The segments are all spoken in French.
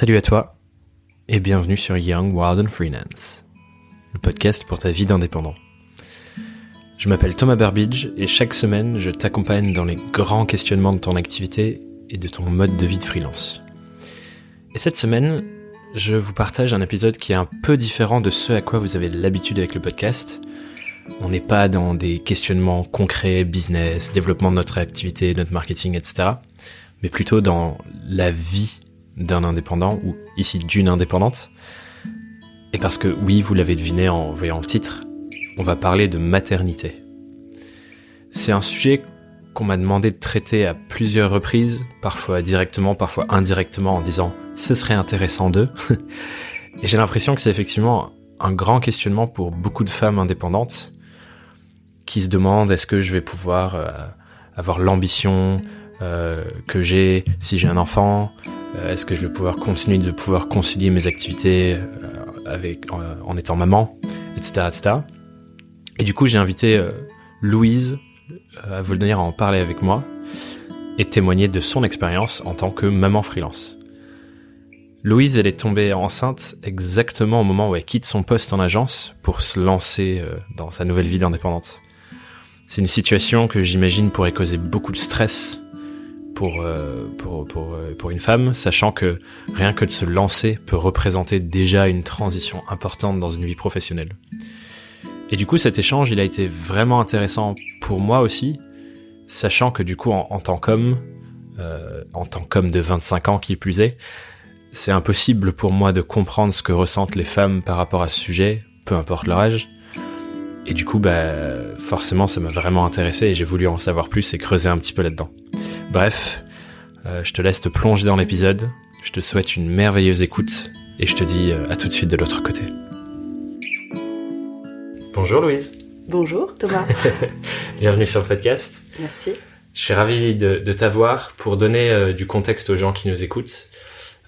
Salut à toi et bienvenue sur Young, Wild and Freelance, le podcast pour ta vie d'indépendant. Je m'appelle Thomas Burbidge et chaque semaine je t'accompagne dans les grands questionnements de ton activité et de ton mode de vie de freelance. Et cette semaine, je vous partage un épisode qui est un peu différent de ce à quoi vous avez l'habitude avec le podcast. On n'est pas dans des questionnements concrets, business, développement de notre activité, notre marketing, etc. Mais plutôt dans la vie d'un indépendant, ou ici d'une indépendante. Et parce que oui, vous l'avez deviné en voyant le titre, on va parler de maternité. C'est un sujet qu'on m'a demandé de traiter à plusieurs reprises, parfois directement, parfois indirectement, en disant ce serait intéressant d'eux. Et j'ai l'impression que c'est effectivement un grand questionnement pour beaucoup de femmes indépendantes qui se demandent est-ce que je vais pouvoir euh, avoir l'ambition euh, que j'ai si j'ai un enfant, est-ce que je vais pouvoir continuer de pouvoir concilier mes activités euh, avec, en, étant maman, etc., etc. Et du coup, j'ai invité euh, Louise à venir en parler avec moi et témoigner de son expérience en tant que maman freelance. Louise, elle est tombée enceinte exactement au moment où elle quitte son poste en agence pour se lancer dans sa nouvelle vie d'indépendante. C'est une situation que j'imagine pourrait causer beaucoup de stress pour, euh, pour, pour, euh, pour, une femme, sachant que rien que de se lancer peut représenter déjà une transition importante dans une vie professionnelle. Et du coup, cet échange, il a été vraiment intéressant pour moi aussi, sachant que du coup, en, tant qu'homme, euh, en tant qu'homme de 25 ans qui plus est, c'est impossible pour moi de comprendre ce que ressentent les femmes par rapport à ce sujet, peu importe leur âge. Et du coup, bah, forcément, ça m'a vraiment intéressé et j'ai voulu en savoir plus et creuser un petit peu là-dedans. Bref, euh, je te laisse te plonger dans l'épisode, je te souhaite une merveilleuse écoute et je te dis euh, à tout de suite de l'autre côté. Bonjour Louise. Bonjour Thomas. Bienvenue sur le podcast. Merci. Je suis ravi de, t'avoir pour donner euh, du contexte aux gens qui nous écoutent.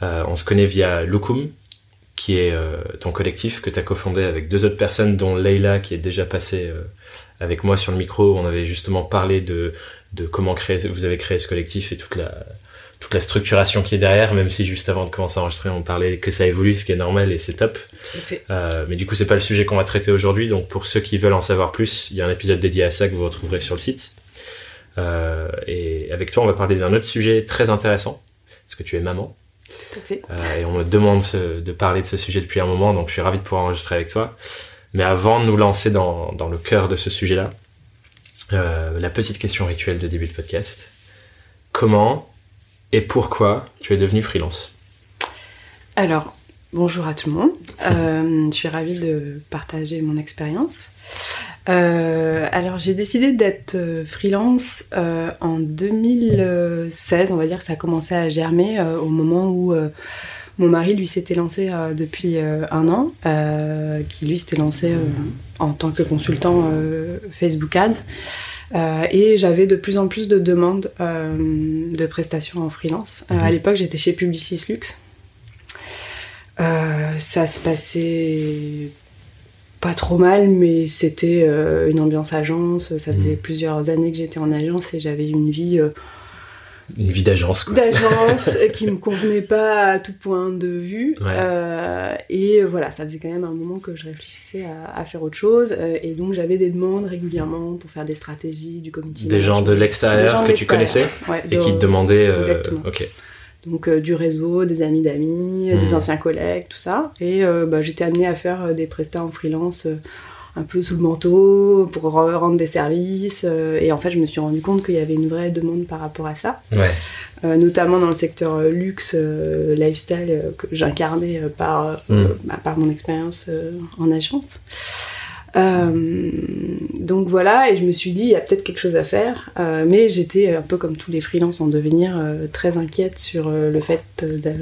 on se connaît via Lukum, qui est ton collectif que tu as cofondé avec deux autres personnes, dont Leila qui est déjà passée avec moi sur le micro. On avait justement parlé de de comment créer, vous avez créé ce collectif et toute la, toute la structuration qui est derrière, même si juste avant de commencer à enregistrer, on parlait que ça évolue, ce qui est normal et c'est top. Euh, mais du coup, c'est pas le sujet qu'on va traiter aujourd'hui. Donc, pour ceux qui veulent en savoir plus, il y a un épisode dédié à ça que vous retrouverez sur le site. Euh, et avec toi, on va parler d'un autre sujet très intéressant, parce que tu es maman. Tout à fait. Euh, et on me demande de parler de ce sujet depuis un moment, donc je suis ravi de pouvoir enregistrer avec toi. Mais avant de nous lancer dans, dans le cœur de ce sujet-là, euh, la petite question rituelle de début de podcast. Comment et pourquoi tu es devenu freelance? Alors, bonjour à tout le monde. Euh, je suis ravie de partager mon expérience. Euh, alors, j'ai décidé d'être freelance en 2016. On va dire que ça a commencé à germer au moment où mon mari, lui, s'était lancé depuis un an, qui lui s'était lancé en tant que consultant Facebook Ads. Euh, et j'avais de plus en plus de demandes euh, de prestations en freelance. Euh, à mhm. l'époque, j'étais chez Publicis Lux. ça se passait pas trop mal, mais c'était une ambiance agence. Ça faisait mhm. plusieurs années que j'étais en agence et j'avais une vie une vie d'agence, quoi. D'agence qui me convenait pas à tout point de vue. Euh, et voilà, ça faisait quand même un moment que je réfléchissais à, faire autre chose. Euh, et donc j'avais des demandes régulièrement pour faire des stratégies, du comité. Des gens de l'extérieur que tu connaissais et qui te demandaient. Euh. Ok. Donc du réseau, des amis d'amis, des hmm. anciens collègues, tout ça. Et bah, j'étais amenée à faire des prestats en freelance un peu sous le manteau pour rendre des services. Euh, et en fait, je me suis rendu compte qu'il y avait une vraie demande par rapport à ça. Euh, notamment dans le secteur euh, luxe, lifestyle, que j'incarnais par, mm. bah, par mon expérience en agence. Euh, donc voilà, et je me suis dit, il y a peut-être quelque chose à faire. Euh, mais j'étais un peu comme tous les freelances en devenir, euh, très inquiète sur le fait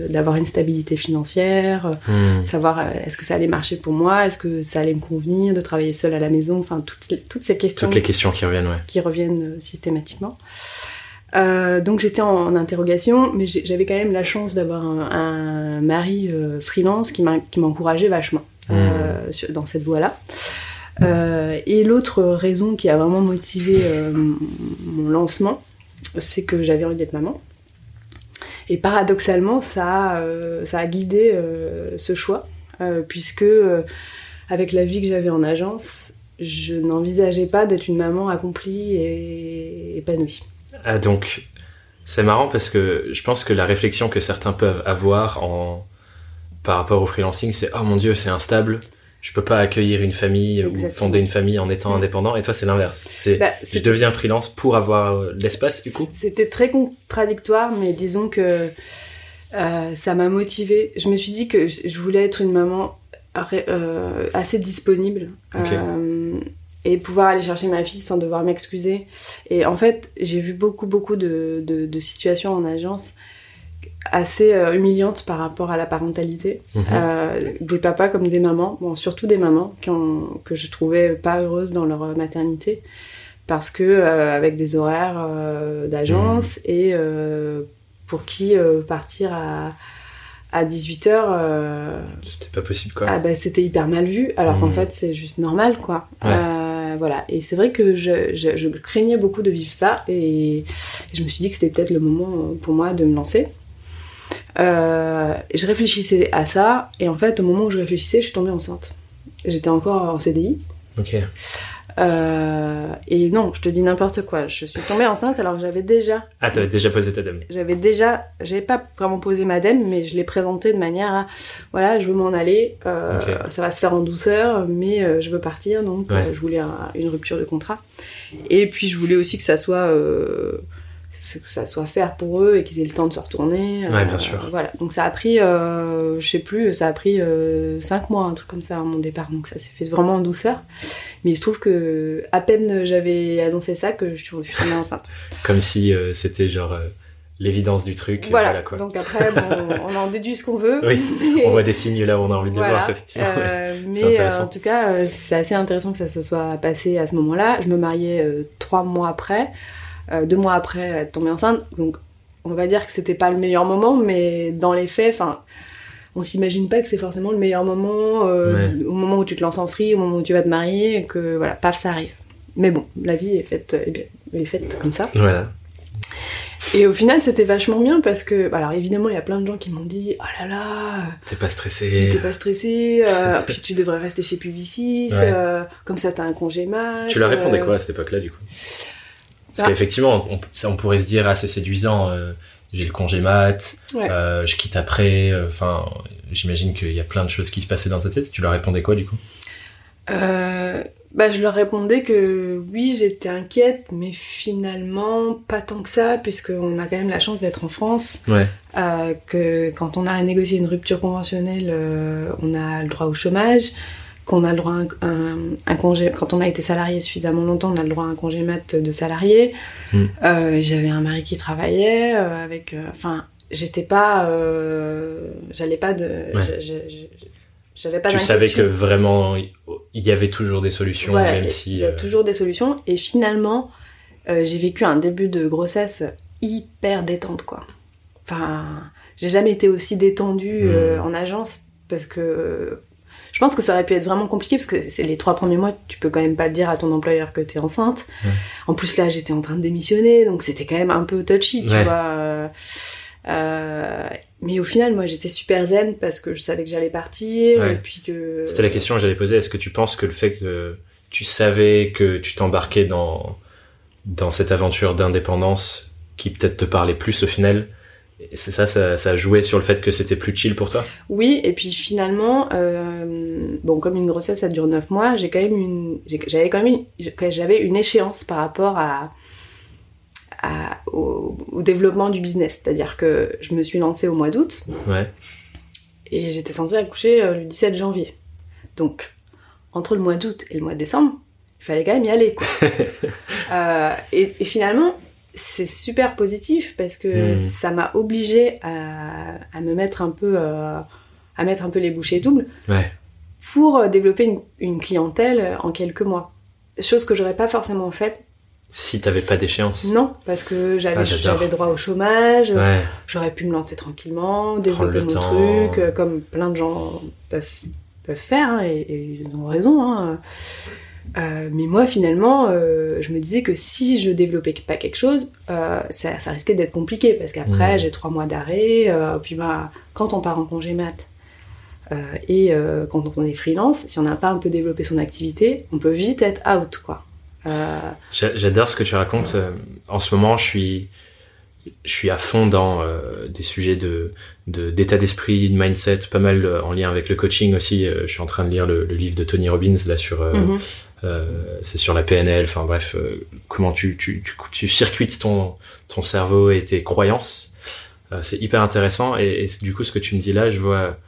d'avoir une stabilité financière, hmm. savoir est-ce que ça allait marcher pour moi, est-ce que ça allait me convenir de travailler seule à la maison, enfin toutes, toutes ces questions. Toutes les questions qui reviennent, ouais. Qui reviennent systématiquement. donc j'étais en, interrogation, mais j'avais quand même la chance d'avoir un, mari freelance qui m'encourageait vachement hmm. dans cette voie-là. Euh, et l'autre raison qui a vraiment motivé euh, mon lancement, c'est que j'avais envie d'être maman. Et paradoxalement, ça a, euh, ça a guidé ce choix, puisque avec la vie que j'avais en agence, je n'envisageais pas d'être une maman accomplie et épanouie. Ah donc, c'est marrant parce que je pense que la réflexion que certains peuvent avoir en par rapport au freelancing, c'est oh mon dieu, c'est instable. Je peux pas accueillir une famille ou fonder une famille en étant indépendant. Et toi, c'est l'inverse. C'est bah, je deviens freelance pour avoir l'espace du coup? C'était très contradictoire, mais disons que euh, ça m'a motivée. Je me suis dit que je voulais être une maman euh, assez disponible. Euh, et pouvoir aller chercher ma fille sans devoir m'excuser. Et en fait, j'ai vu beaucoup, beaucoup de, de, situations en agence assez euh, humiliantes par rapport à la parentalité. Mhm. Euh, des papas comme des mamans, bon, surtout des mamans qui ont, que je trouvais pas heureuses dans leur maternité parce que euh, avec des horaires d'agence mhm. et pour qui partir à à 18h c'était pas possible quoi ah bah c'était hyper mal vu alors qu'en mhm. fait c'est juste normal quoi voilà. Et c'est vrai que je, craignais beaucoup de vivre ça et, je me suis dit que c'était peut-être le moment pour moi de me lancer. Euh, je réfléchissais à ça et en fait au moment où je réfléchissais, je suis tombée enceinte. J'étais encore en CDI. Ok. Euh, et non, je te dis n'importe quoi. Je suis tombée enceinte alors que j'avais déjà. Ah, t'avais déjà posé ta dème. J'avais déjà, j'avais pas vraiment posé ma dème, mais je l'ai présentée de manière à, voilà, je veux m'en aller. Euh, ça va se faire en douceur, mais euh, je veux partir, donc je voulais une rupture de contrat. Et puis je voulais aussi que ça soit que ça soit faire pour eux et qu'ils aient le temps de se retourner. Ouais, bien sûr. Voilà. Donc ça a pris, je sais plus, ça a pris 5 mois, un truc comme ça à mon départ. Donc ça s'est fait vraiment en douceur. Mais il se trouve que à peine j'avais annoncé ça que je suis tombée enceinte. Comme si euh, c'était genre euh, l'évidence du truc. Voilà. quoi. Donc après, bon, on en déduit ce qu'on veut. Oui. On voit des signes là où on a envie de les voir effectivement. Euh, mais en tout cas, c'est assez intéressant que ça se soit passé à ce moment-là. Je me mariais trois mois après, deux mois après être tombée enceinte. Donc on va dire que c'était pas le meilleur moment, mais dans les faits, enfin on s'imagine pas que c'est forcément le meilleur moment, euh, au moment où tu te lances en free, au moment où tu vas te marier, et que voilà, paf, ça arrive. Mais bon, la vie est faite, est faite comme ça. Voilà. Et au final, c'était vachement bien parce que, bah, alors évidemment, il y a plein de gens qui m'ont dit Oh là là T'es pas stressé T'es pas stressé, euh, puis tu devrais rester chez Publicis, euh, comme ça t'as un congé mat. Tu leur répondais quoi à cette époque-là, du coup? Parce bah. qu'effectivement, on, on, pourrait se dire assez séduisant j'ai le congé mat, euh, je quitte après. Euh, enfin, j'imagine qu'il y a plein de choses qui se passaient dans ta tête. Tu leur répondais quoi du coup? Euh, bah, je leur répondais que oui, j'étais inquiète, mais finalement pas tant que ça, puisqu'on a quand même la chance d'être en France. Ouais. que quand on a négocié une rupture conventionnelle, on a le droit au chômage qu'on a le droit à un, congé. Quand on a été salarié suffisamment longtemps, on a le droit à un congé mat de salarié. Hmm. Euh, j'avais un mari qui travaillait euh, avec. Euh, enfin, j'étais pas. J'allais pas de. J'avais pas Tu savais que vraiment il y avait toujours des solutions, même si. Il y a toujours des solutions. Et finalement, j'ai vécu un début de grossesse hyper détente, quoi. Enfin, j'ai jamais été aussi détendue hmm. en agence parce que je pense que ça aurait pu être vraiment compliqué parce que c'est les trois premiers mois, tu peux quand même pas dire à ton employeur que tu es enceinte. En plus là, j'étais en train de démissionner, donc c'était quand même un peu touchy, tu vois. Euh, mais au final, moi, j'étais super zen parce que je savais que j'allais partir et puis que. C'était la question que j'allais poser. Est-ce que tu penses que le fait que tu savais que tu t'embarquais dans dans cette aventure d'indépendance qui peut-être te parlait plus au final, c'est ça, ça, a joué sur le fait que c'était plus chill pour toi? Oui, et puis finalement, euh, bon, comme une grossesse ça dure 9 mois, j'ai quand même une, j'avais quand même j'avais une échéance par rapport à, au, développement du business. C'est-à-dire que je me suis lancée au mois d'août. Ouais. Et j'étais censée accoucher euh, le 17 janvier. Donc, entre le mois d'août et le mois de décembre, il fallait quand même y aller, quoi. Euh, et, et finalement, c'est super positif parce que hmm. ça m'a obligé à, me mettre un peu euh, à mettre un peu les bouchées doubles pour euh, développer une, clientèle en quelques mois. Chose que j'aurais pas forcément faite si t'avais pas d'échéance. Non parce que j'avais ah, droit au chômage j'aurais pu me lancer tranquillement développer mon truc euh, comme plein de gens peuvent peuvent faire hein, et, ils ont raison hein. Mais moi, finalement, je me disais que si je développais pas quelque chose, ça, ça, risquait d'être compliqué parce qu'après, j'ai trois mois d'arrêt. puis bah, quand on part en congé mat et quand on est freelance, si on n'a pas un peu développé son activité, on peut vite être out, quoi. J'adore ce que tu racontes. En ce moment, je suis je suis à fond dans euh, des sujets de d'état d'esprit, de mindset, pas mal euh, en lien avec le coaching aussi. Euh, je suis en train de lire le, livre de Tony Robbins là sur mhm. c'est sur la PNL. Enfin bref, comment tu, tu tu tu circuites ton ton cerveau et tes croyances. c'est hyper intéressant et, et, du coup ce que tu me dis là, je vois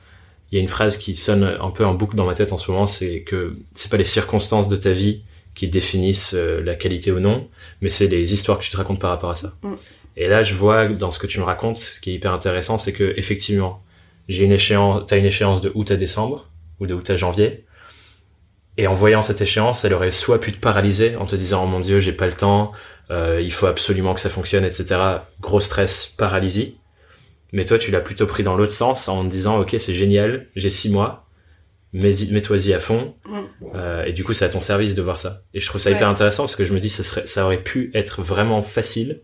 il y a une phrase qui sonne un peu en boucle dans ma tête en ce moment, c'est que c'est pas les circonstances de ta vie qui définissent la qualité ou non, mais c'est les histoires que tu te racontes par rapport à ça. Mm. Et là, je vois dans ce que tu me racontes, ce qui est hyper intéressant, c'est que effectivement, j'ai une échéance, t'as une échéance de août à décembre ou de août à janvier. Et en voyant cette échéance, elle aurait soit pu te paralyser en te disant oh mon dieu, j'ai pas le temps, euh, il faut absolument que ça fonctionne, etc. Gros stress, paralysie. Mais toi, tu l'as plutôt pris dans l'autre sens en te disant ok, c'est génial, j'ai six mois, mets-toi-y à fond. Mm. Euh, et du coup, c'est à ton service de voir ça. Et je trouve ça hyper intéressant parce que je me dis, ça serait, ça aurait pu être vraiment facile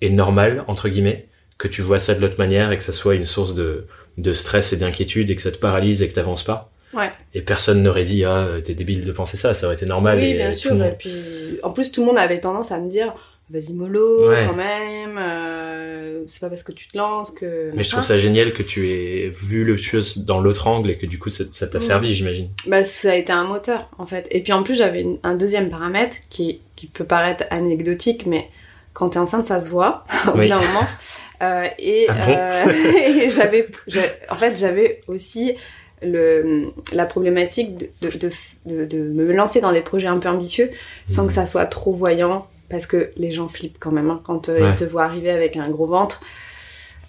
et normal, entre guillemets, que tu vois ça de l'autre manière et que ça soit une source de, de stress et d'inquiétude et que ça te paralyse et que t'avances pas. Ouais. Et personne n'aurait dit ah t'es débile de penser ça, ça aurait été normal. Oui, bien sûr. Et puis en plus tout le monde avait tendance à me dire vas-y mollo quand même. Euh, c'est pas parce que tu te lances que. Mais je trouve ça génial que tu aies vu le chose dans l'autre angle et que du coup ça t'a servi, j'imagine. Bah ça a été un moteur en fait. Et puis en plus j'avais un deuxième paramètre qui qui peut paraître anecdotique, mais quand t'es enceinte, ça se voit au bout d'un moment. Euh, et, ah euh, j'avais, en fait, j'avais aussi le, la problématique de, de, de, de, me lancer dans des projets un peu ambitieux sans que mmh. ça soit trop voyant, parce que les gens flippent quand même hein, quand euh, ils te voient arriver avec un gros ventre.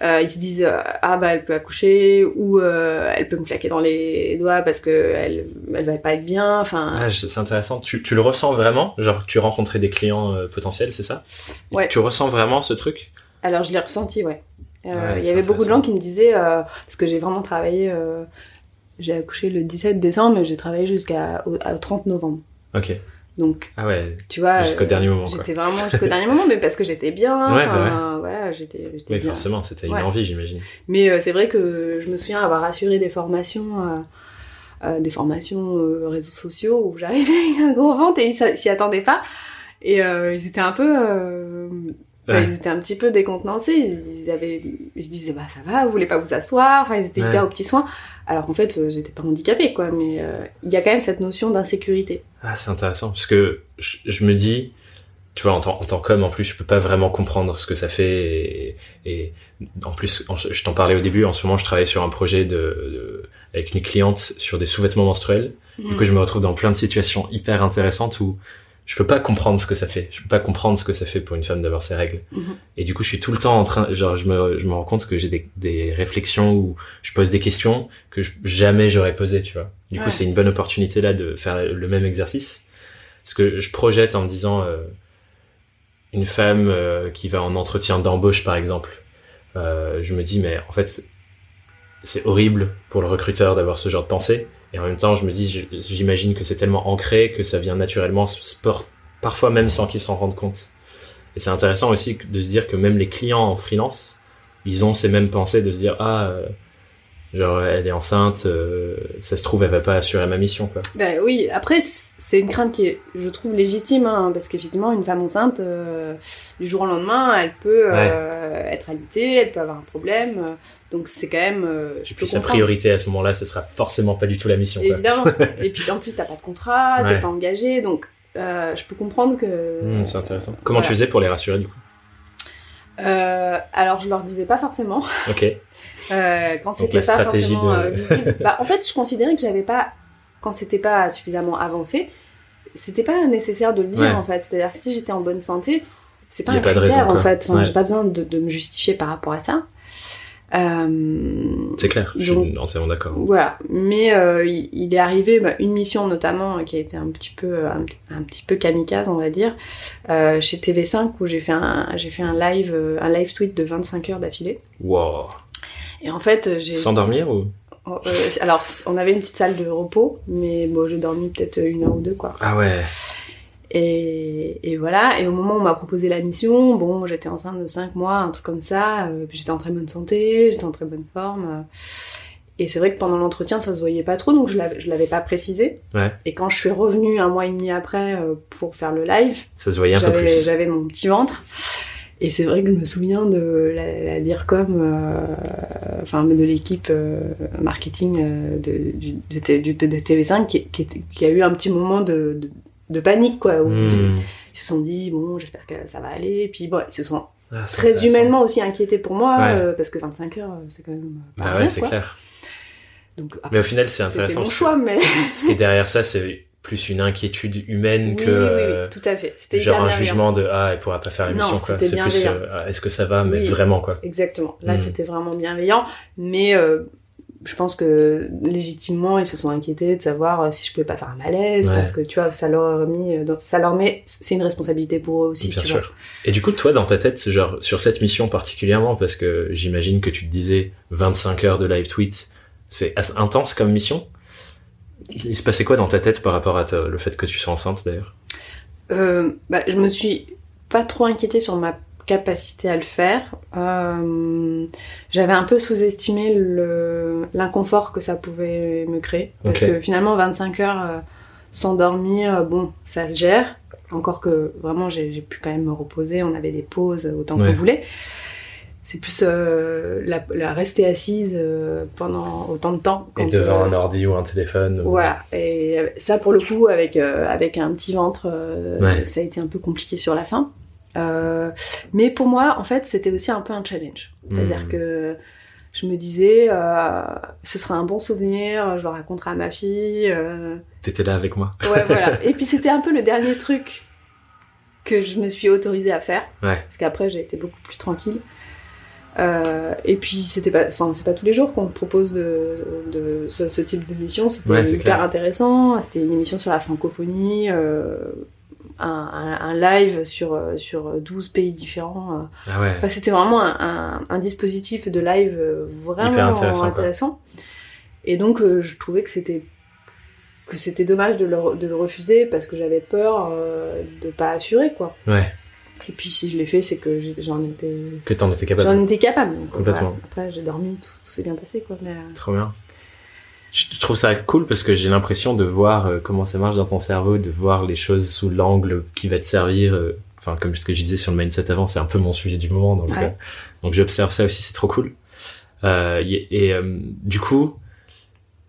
Euh, ils se disent euh, ah bah elle peut accoucher ou euh, elle peut me claquer dans les doigts parce que elle elle va pas être bien enfin. Ah, c'est intéressant. Tu, tu le ressens vraiment? Genre tu rencontrais des clients potentiels c'est ça? Ouais. Tu ressens vraiment ce truc? Alors je l'ai ressenti ouais, il y avait beaucoup de gens qui me disaient parce que j'ai vraiment travaillé j'ai accouché le 17 décembre mais j'ai travaillé jusqu'à au, 30 novembre ok donc, ah ouais, tu vois, jusqu'au dernier moment. J'étais vraiment jusqu'au dernier moment, mais parce que j'étais bien. Ouais, bah voilà, j'étais. Oui, forcément, c'était une envie, j'imagine. Mais euh, c'est vrai que je me souviens avoir assuré des formations, euh, euh, des formations réseaux sociaux où j'arrivais avec un gros ventre et ils s'y attendaient pas. Et ils étaient un peu. Bah, ils étaient un petit peu décontenancés. Ils, avaient, ils se disaient, bah ça va, vous voulez pas vous asseoir? Enfin, ils étaient hyper aux petits soins. Alors qu'en fait, euh, j'étais pas handicapée, quoi, mais euh, il y a quand même cette notion d'insécurité. Ah, c'est intéressant, parce que je, me dis, tu vois, en tant, en tant qu'homme, en plus, je peux pas vraiment comprendre ce que ça fait, et, en plus, je t'en parlais au début, en ce moment, je travaille sur un projet de, avec une cliente sur des sous-vêtements menstruels. Du coup, mm. je me retrouve dans plein de situations hyper intéressantes où je peux pas comprendre ce que ça fait. Je peux pas comprendre ce que ça fait pour une femme d'avoir ses règles. Mhm. Et du coup, je suis tout le temps en train, genre, je me, je me rends compte que j'ai des, des réflexions où je pose des questions que jamais j'aurais posées, tu vois. Du coup, c'est une bonne opportunité là de faire le même exercice. Ce que je projette en me disant, euh, une femme euh, qui va en entretien d'embauche, par exemple, euh, je me dis, mais en fait, c'est horrible pour le recruteur d'avoir ce genre de pensée et en même temps, je me dis, j'imagine que c'est tellement ancré que ça vient naturellement, parfois même sans qu'ils s'en rendent compte. Et c'est intéressant aussi de se dire que même les clients en freelance, ils ont ces mêmes pensées de se dire, ah, euh, genre, elle est enceinte, euh, ça se trouve, elle va pas assurer ma mission, quoi. Ben oui, après, c'est une crainte qui est, je trouve, légitime, hein, parce qu'effectivement, une femme enceinte, euh, du jour au lendemain, elle peut être alitée, elle peut avoir un problème. Donc c'est quand même. Euh, je puis sa priorité à ce moment-là, ce sera forcément pas du tout la mission. Évidemment. et puis en plus, t'as pas de contrat, t'es pas engagé, donc euh, je peux comprendre que. Hmm, c'est intéressant. Comment tu faisais pour les rassurer du coup? Euh, Alors je leur disais pas forcément. Ok. Quand c'était pas forcément de... visible. Bah, en fait, je considérais que j'avais pas, quand c'était pas suffisamment avancé, c'était pas nécessaire de le dire en fait. C'est-à-dire que si j'étais en bonne santé, c'est pas un critère en fait. J'ai pas besoin de, de, me justifier par rapport à ça. Euh, c'est clair, je suis entièrement d'accord. Voilà, mais euh, il, est arrivé bah, une mission notamment qui a été un petit peu un, petit peu kamikaze, on va dire, euh, chez TV5 où j'ai fait un j'ai fait un live un live tweet de 25 heures d'affilée. Wow. Et en fait, j'ai sans dormir ou? Oh, euh, alors, on avait une petite salle de repos, mais bon, j'ai dormi peut-être une heure ou deux, quoi. Ah ouais. Et, et voilà, et au moment où on m'a proposé la mission, bon, j'étais enceinte de 5 mois, un truc comme ça, euh, j'étais en très bonne santé, j'étais en très bonne forme. euh, et c'est vrai que pendant l'entretien, ça se voyait pas trop, donc je l'avais, je l'avais pas précisé. Ouais. Et quand je suis revenue un mois et demi après euh, pour faire le live, Ça se voyait un peu j'avais, plus. j'avais mon petit ventre. Et c'est vrai que je me souviens de la, la DIRCOM, euh, enfin de l'équipe euh, marketing euh, de, du, de, du- de TV5 qui, qui, qui a eu un petit moment de, de, panique, quoi. Où Hmm. Ils se sont dit, bon, j'espère que ça va aller. Et puis, bon, ils se sont Ah, très humainement aussi inquiétés pour moi, Ouais. euh, parce que 25 heures, euh, c'est quand même. pas Bah rien, ouais, c'est clair. Donc, Mais au final, c'est intéressant. mon choix, mais. Ce qui est derrière ça, c'est plus une inquiétude humaine oui, que oui, euh, oui, tout à fait. C'était genre un jugement de ah, elle pourra pas faire l'émission quoi. C'est plus euh, ah, est-ce que ça va, mais vraiment quoi. Exactement. Là, Mm. c'était vraiment bienveillant, mais euh, je pense que légitimement, ils se sont inquiétés de savoir euh, si je pouvais pas faire un malaise, Ouais. parce que tu vois, ça leur a mis, euh, dans- ça leur met, c'est une responsabilité pour eux aussi. Bien tu sûr. vois. Et du coup, toi, dans ta tête, genre sur cette mission particulièrement, parce que j'imagine que tu te disais 25 heures de live tweet, c'est assez intense comme mission. Il se passait quoi dans ta tête par rapport à ta- le fait que tu sois enceinte d'ailleurs? Euh, bah, je me suis pas trop inquiétée sur ma capacité à le faire. Euh, J'avais un peu sous-estimé l'inconfort que ça pouvait me créer. Parce que finalement, 25 heures euh, sans dormir, euh, bon, ça se gère. Encore que vraiment, j'ai pu quand même me reposer. On avait des pauses autant Ouais. qu'on voulait. C'est plus euh, la, la rester assise pendant autant de temps. Et quand, devant euh, un ordi ou un téléphone ou- voilà, et ça pour le coup, avec, avec un petit ventre, Ouais. ça a été un peu compliqué sur la fin. Euh, mais pour moi, en fait, c'était aussi un peu un challenge. C'est-à-dire Hmm. que je me disais, euh, ce sera un bon souvenir, je le raconterai à ma fille. euh, T'étais là avec moi. ouais, voilà. Et puis c'était un peu le dernier truc que je me suis autorisée à faire. Ouais. Parce qu'après, j'ai été beaucoup plus tranquille. Euh, et puis c'était pas, enfin c'est pas tous les jours qu'on propose de, de ce, ce type d'émission. C'était Ouais, hyper clair. intéressant. C'était une émission sur la francophonie, euh, un, un- live sur euh, sur 12 pays différents. euh. Ah ouais. Enfin, c'était vraiment un, un- un dispositif de live euh, vraiment Hyper intéressant. Et donc euh, je trouvais que c'était que c'était dommage de le, de le refuser parce que j'avais peur euh, de pas assurer quoi. Ouais. Et puis si je l'ai fait, c'est que j'en étais Que t'en étais capable. J'en étais capable. donc, Complètement. voilà. Après, j'ai dormi, tout, tout s'est bien passé, quoi. Mais, euh, Trop bien. Je trouve ça cool parce que j'ai l'impression de voir euh, comment ça marche dans ton cerveau, de voir les choses sous l'angle qui va te servir. euh, Enfin, comme ce que je disais sur le mindset avant, c'est un peu mon sujet du moment. Donc, Ouais. euh, donc j'observe ça aussi, c'est trop cool. Euh, et euh, du coup,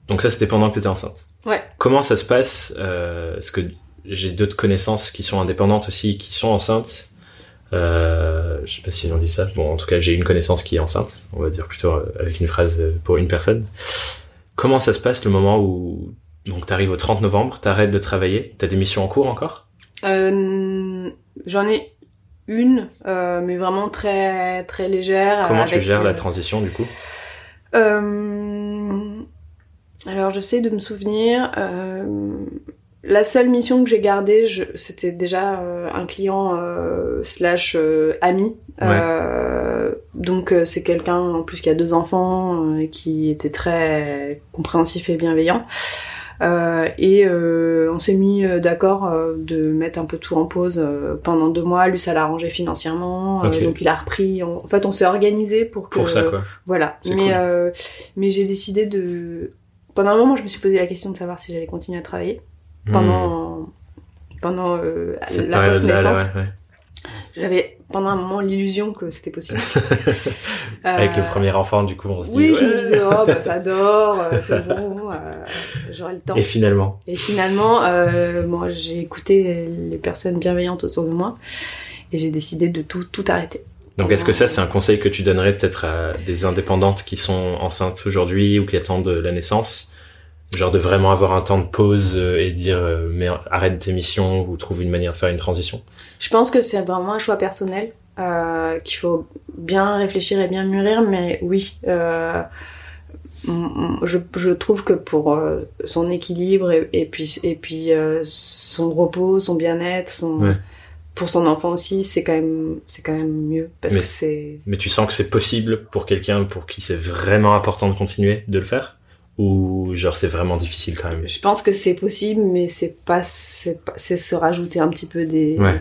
donc ça c'était pendant que t'étais enceinte. Ouais. Comment ça se passe euh, Parce que j'ai d'autres connaissances qui sont indépendantes aussi, qui sont enceintes? Euh, je sais pas si on dit ça. Bon, en tout cas, j'ai une connaissance qui est enceinte. On va dire plutôt avec une phrase pour une personne. Comment ça se passe le moment où donc t'arrives au 30 novembre, t'arrêtes de travailler, t'as des missions en cours encore? Euh, J'en ai une, euh, mais vraiment très, très légère. Comment avec, tu gères la euh, transition du coup? Alors, j'essaie de me souvenir. La seule mission que j'ai gardée, je- c'était déjà euh, un client euh, slash euh, ami. Euh, donc euh, c'est quelqu'un en plus qui a deux enfants euh, qui était très compréhensif et bienveillant. Euh, et euh, on s'est mis d'accord euh, de mettre un peu tout en pause euh, pendant deux mois. Lui, ça l'a arrangé financièrement, euh, donc il a repris. En, en fait, on s'est organisé pour que Pour ça quoi. voilà. Mais cool. euh, mais j'ai décidé de pendant un moment, je me suis posé la question de savoir si j'allais continuer à travailler Pendant pendant euh, la post période-là, naissance. là, ouais, ouais. J'avais pendant un moment l'illusion que c'était possible. Avec le Euh, premier enfant, du coup, on se dit. Oui, je me ouais. disais oh bah ça dort, euh, c'est bon, euh, j'aurai le temps. Et finalement, Et finalement, moi, j'ai écouté les personnes bienveillantes autour de moi et j'ai décidé de tout, tout arrêter. donc est-ce que ça c'est un conseil que tu donnerais peut-être à des indépendantes qui sont enceintes aujourd'hui ou qui attendent la naissance Genre de vraiment avoir un temps de pause euh, et dire euh, mais arrête tes missions ou trouve une manière de faire une transition. Je pense que c'est vraiment un choix personnel, euh, qu'il faut bien réfléchir et bien mûrir, mais oui, euh, je, je trouve que pour euh, son équilibre et, et puis, et puis euh, son repos, son bien-être, son, Ouais. pour son enfant aussi, c'est quand même, c'est quand même mieux parce Mais- que c'est. Mais tu sens que c'est possible pour quelqu'un pour qui c'est vraiment important de continuer de le faire? Ou genre c'est vraiment difficile quand même Je pense que c'est possible, mais c'est pas, c'est se rajouter un petit peu des, Ouais.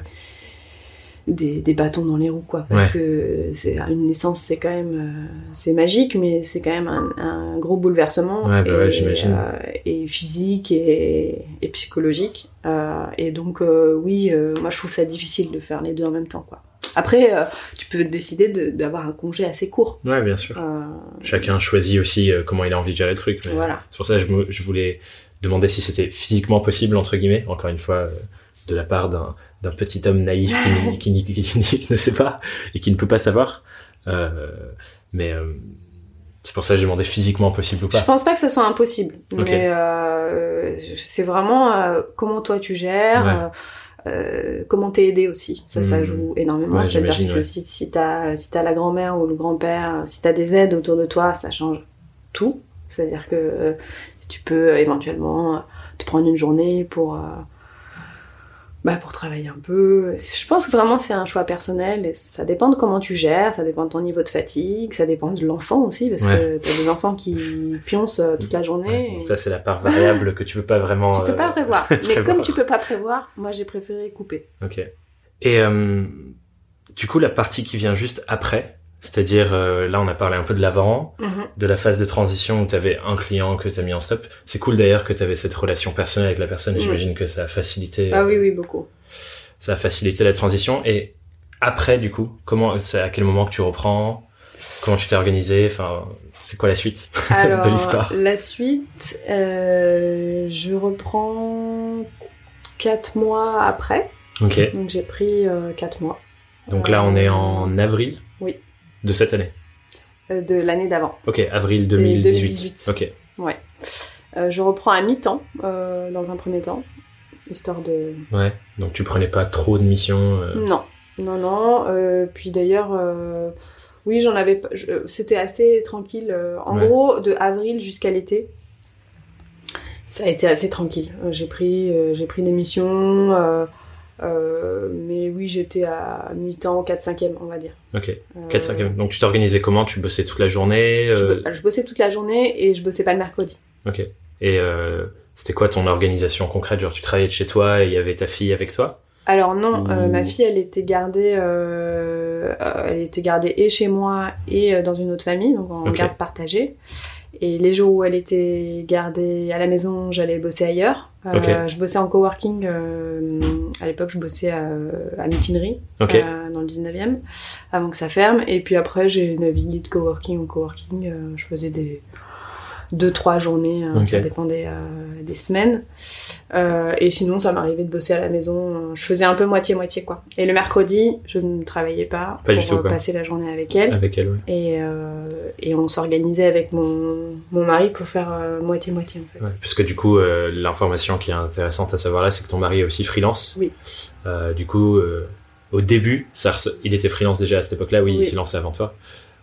des, des bâtons dans les roues, quoi. Parce Ouais. que c'est une naissance, c'est quand même, euh, c'est magique, mais c'est quand même un, un gros bouleversement. Ouais, bah et, euh, et physique et, et psychologique. Euh, et donc, euh, oui, moi je trouve ça difficile de faire les deux en même temps, quoi. Après, euh, tu peux décider de- d'avoir un congé assez court. Ouais, bien sûr. Euh, Chacun choisit aussi euh, comment il a envie de gérer le truc. mais Voilà. C'est pour ça que je, me- je voulais demander si c'était physiquement possible, entre guillemets, encore une fois, euh, de la part d'un petit homme naïf qui, ne sait pas et qui ne peut pas savoir. Euh, mais euh, c'est pour ça que je demandais physiquement possible ou Je pas. pense pas que ça soit impossible, Ok. mais euh, c'est vraiment euh, comment toi tu gères, Ouais. Euh, comment t'es aidé aussi. Ça, ça Mhm. joue énormément. Ouais, C'est-à-dire que j'imagine, ouais. si, si, t'as si la grand-mère ou le grand-père, si t'as des aides autour de toi, ça change tout. C'est-à-dire que euh, tu peux euh, éventuellement te prendre une journée pour euh, bah, pour travailler un peu. Je pense que vraiment c'est un choix personnel et ça dépend de comment tu gères, ça dépend de ton niveau de fatigue, ça dépend de l'enfant aussi parce que t'as des enfants qui pioncent euh, toute la journée. Ouais, et donc ça, c'est la part variable que tu peux pas vraiment. tu peux pas euh, prévoir. Mais prévoir. comme tu peux pas prévoir, moi j'ai préféré couper. Ok. Et euh, du coup, la partie qui vient juste après, c'est-à-dire euh, là, on a parlé un peu de l'avant, de la phase de transition où tu avais un client que tu as mis en stop. C'est cool d'ailleurs que tu avais cette relation personnelle avec la personne. et. J'imagine que ça a facilité. Ah euh, oui, oui, beaucoup. Ça a facilité la transition. Et après, du coup, comment, c'est à quel moment que tu reprends? Comment tu t'es organisé? Enfin, c'est quoi la suite Alors, de l'histoire? la suite, euh, je reprends quatre mois après. Ok. Donc j'ai pris euh, quatre mois. Donc là, on est en avril. De cette année. Euh, de l'année d'avant. Ok, avril C'était 2018. 2018. Ok. Ouais. Euh, je reprends à mi-temps, euh, dans un premier temps, histoire de... Ouais. Donc tu prenais pas trop de missions. Non, non, non. puis d'ailleurs, oui, j'en avais. C'était assez tranquille. en Ouais. gros, de avril jusqu'à l'été, ça a été assez tranquille. J'ai pris, j'ai pris des missions, euh, euh, mais oui, j'étais à mi-temps, 4-5e, on va dire. Ok. Euh, 4 5 Donc tu t'organisais comment? Tu bossais toute la journée je, euh, je bossais toute la journée et je bossais pas le mercredi. Ok. Et euh, c'était quoi ton organisation concrète? Genre tu travaillais de chez toi et il y avait ta fille avec toi? Alors non, euh, Ou- ma fille, elle était gardée, euh, euh, elle était gardée et chez moi et euh, dans une autre famille, donc en garde partagée. Et les jours où elle était gardée à la maison, j'allais bosser ailleurs. Euh, Ok. Je bossais en coworking. euh, à l'époque, je bossais à, à Mutinerie, Ok. euh, dans le 19e, avant que ça ferme. Et puis après, j'ai navigué de coworking en coworking. euh, je faisais des deux trois journées, hein, ça dépendait euh, des semaines. Euh, et sinon, ça m'arrivait de bosser à la maison. euh, Je faisais un peu moitié-moitié, quoi. Et le mercredi, je ne travaillais pas, Pas du pour tout, passer la journée avec elle. Avec elle, ouais. Et, et on s'organisait avec mon, mon mari pour faire moitié-moitié, en fait. Ouais, Parce que du coup, l'information qui est intéressante à savoir là, c'est que ton mari est aussi freelance. Oui. Du coup, au début, ça, il était freelance déjà à cette époque-là, oui, il Oui. s'est lancé avant toi.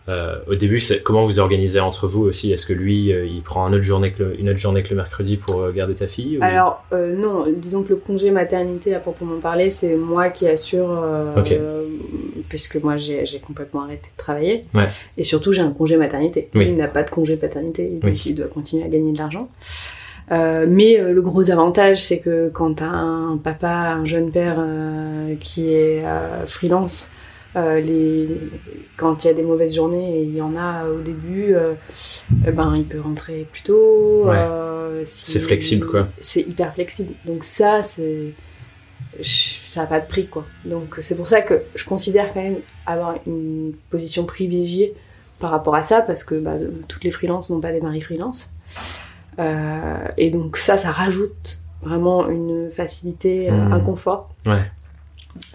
Euh, au début, c'est comment vous organisez entre vous aussi? Est-ce que lui, euh, il prend un autre journée que le- une autre journée que le mercredi pour euh, garder ta fille ou- Alors, euh, non, disons que le congé maternité, à proprement parler, c'est moi qui assure, euh, Ok. euh, puisque moi j'ai complètement arrêté de travailler. Ouais. Et surtout, j'ai un congé maternité. Oui. Il n'a pas de congé paternité, donc Oui. il doit continuer à gagner de l'argent. Euh, mais euh, le gros avantage, c'est que quand t'as un papa, un jeune père euh, qui est euh, freelance, euh, les... quand il y a des mauvaises journées, et il y en a au début, euh, eh ben il peut rentrer plus tôt. Ouais. euh, si- C'est flexible, quoi. C'est hyper flexible. Donc ça, c'est ça n'a pas de prix quoi. Donc c'est pour ça que je considère quand même avoir une position privilégiée par rapport à ça parce que bah, toutes les freelances n'ont pas des maris freelance. Et donc ça, ça rajoute vraiment une facilité, Mhm. un confort. Ouais.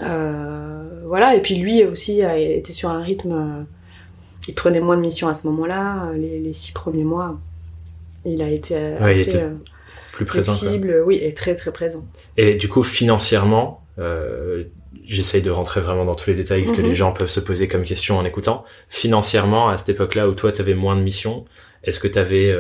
Euh, voilà, et puis lui aussi a été sur un rythme. euh, il prenait moins de missions à ce moment-là, euh, les, les six premiers mois. Il a été euh, Ouais, il assez était euh, Plus présent. flexible, oui, et très très présent. Et du coup, financièrement, euh, j'essaye de rentrer vraiment dans tous les détails que Mhm. les gens peuvent se poser comme question en écoutant. Financièrement, à cette époque-là où toi, tu avais moins de missions, est-ce que tu avais,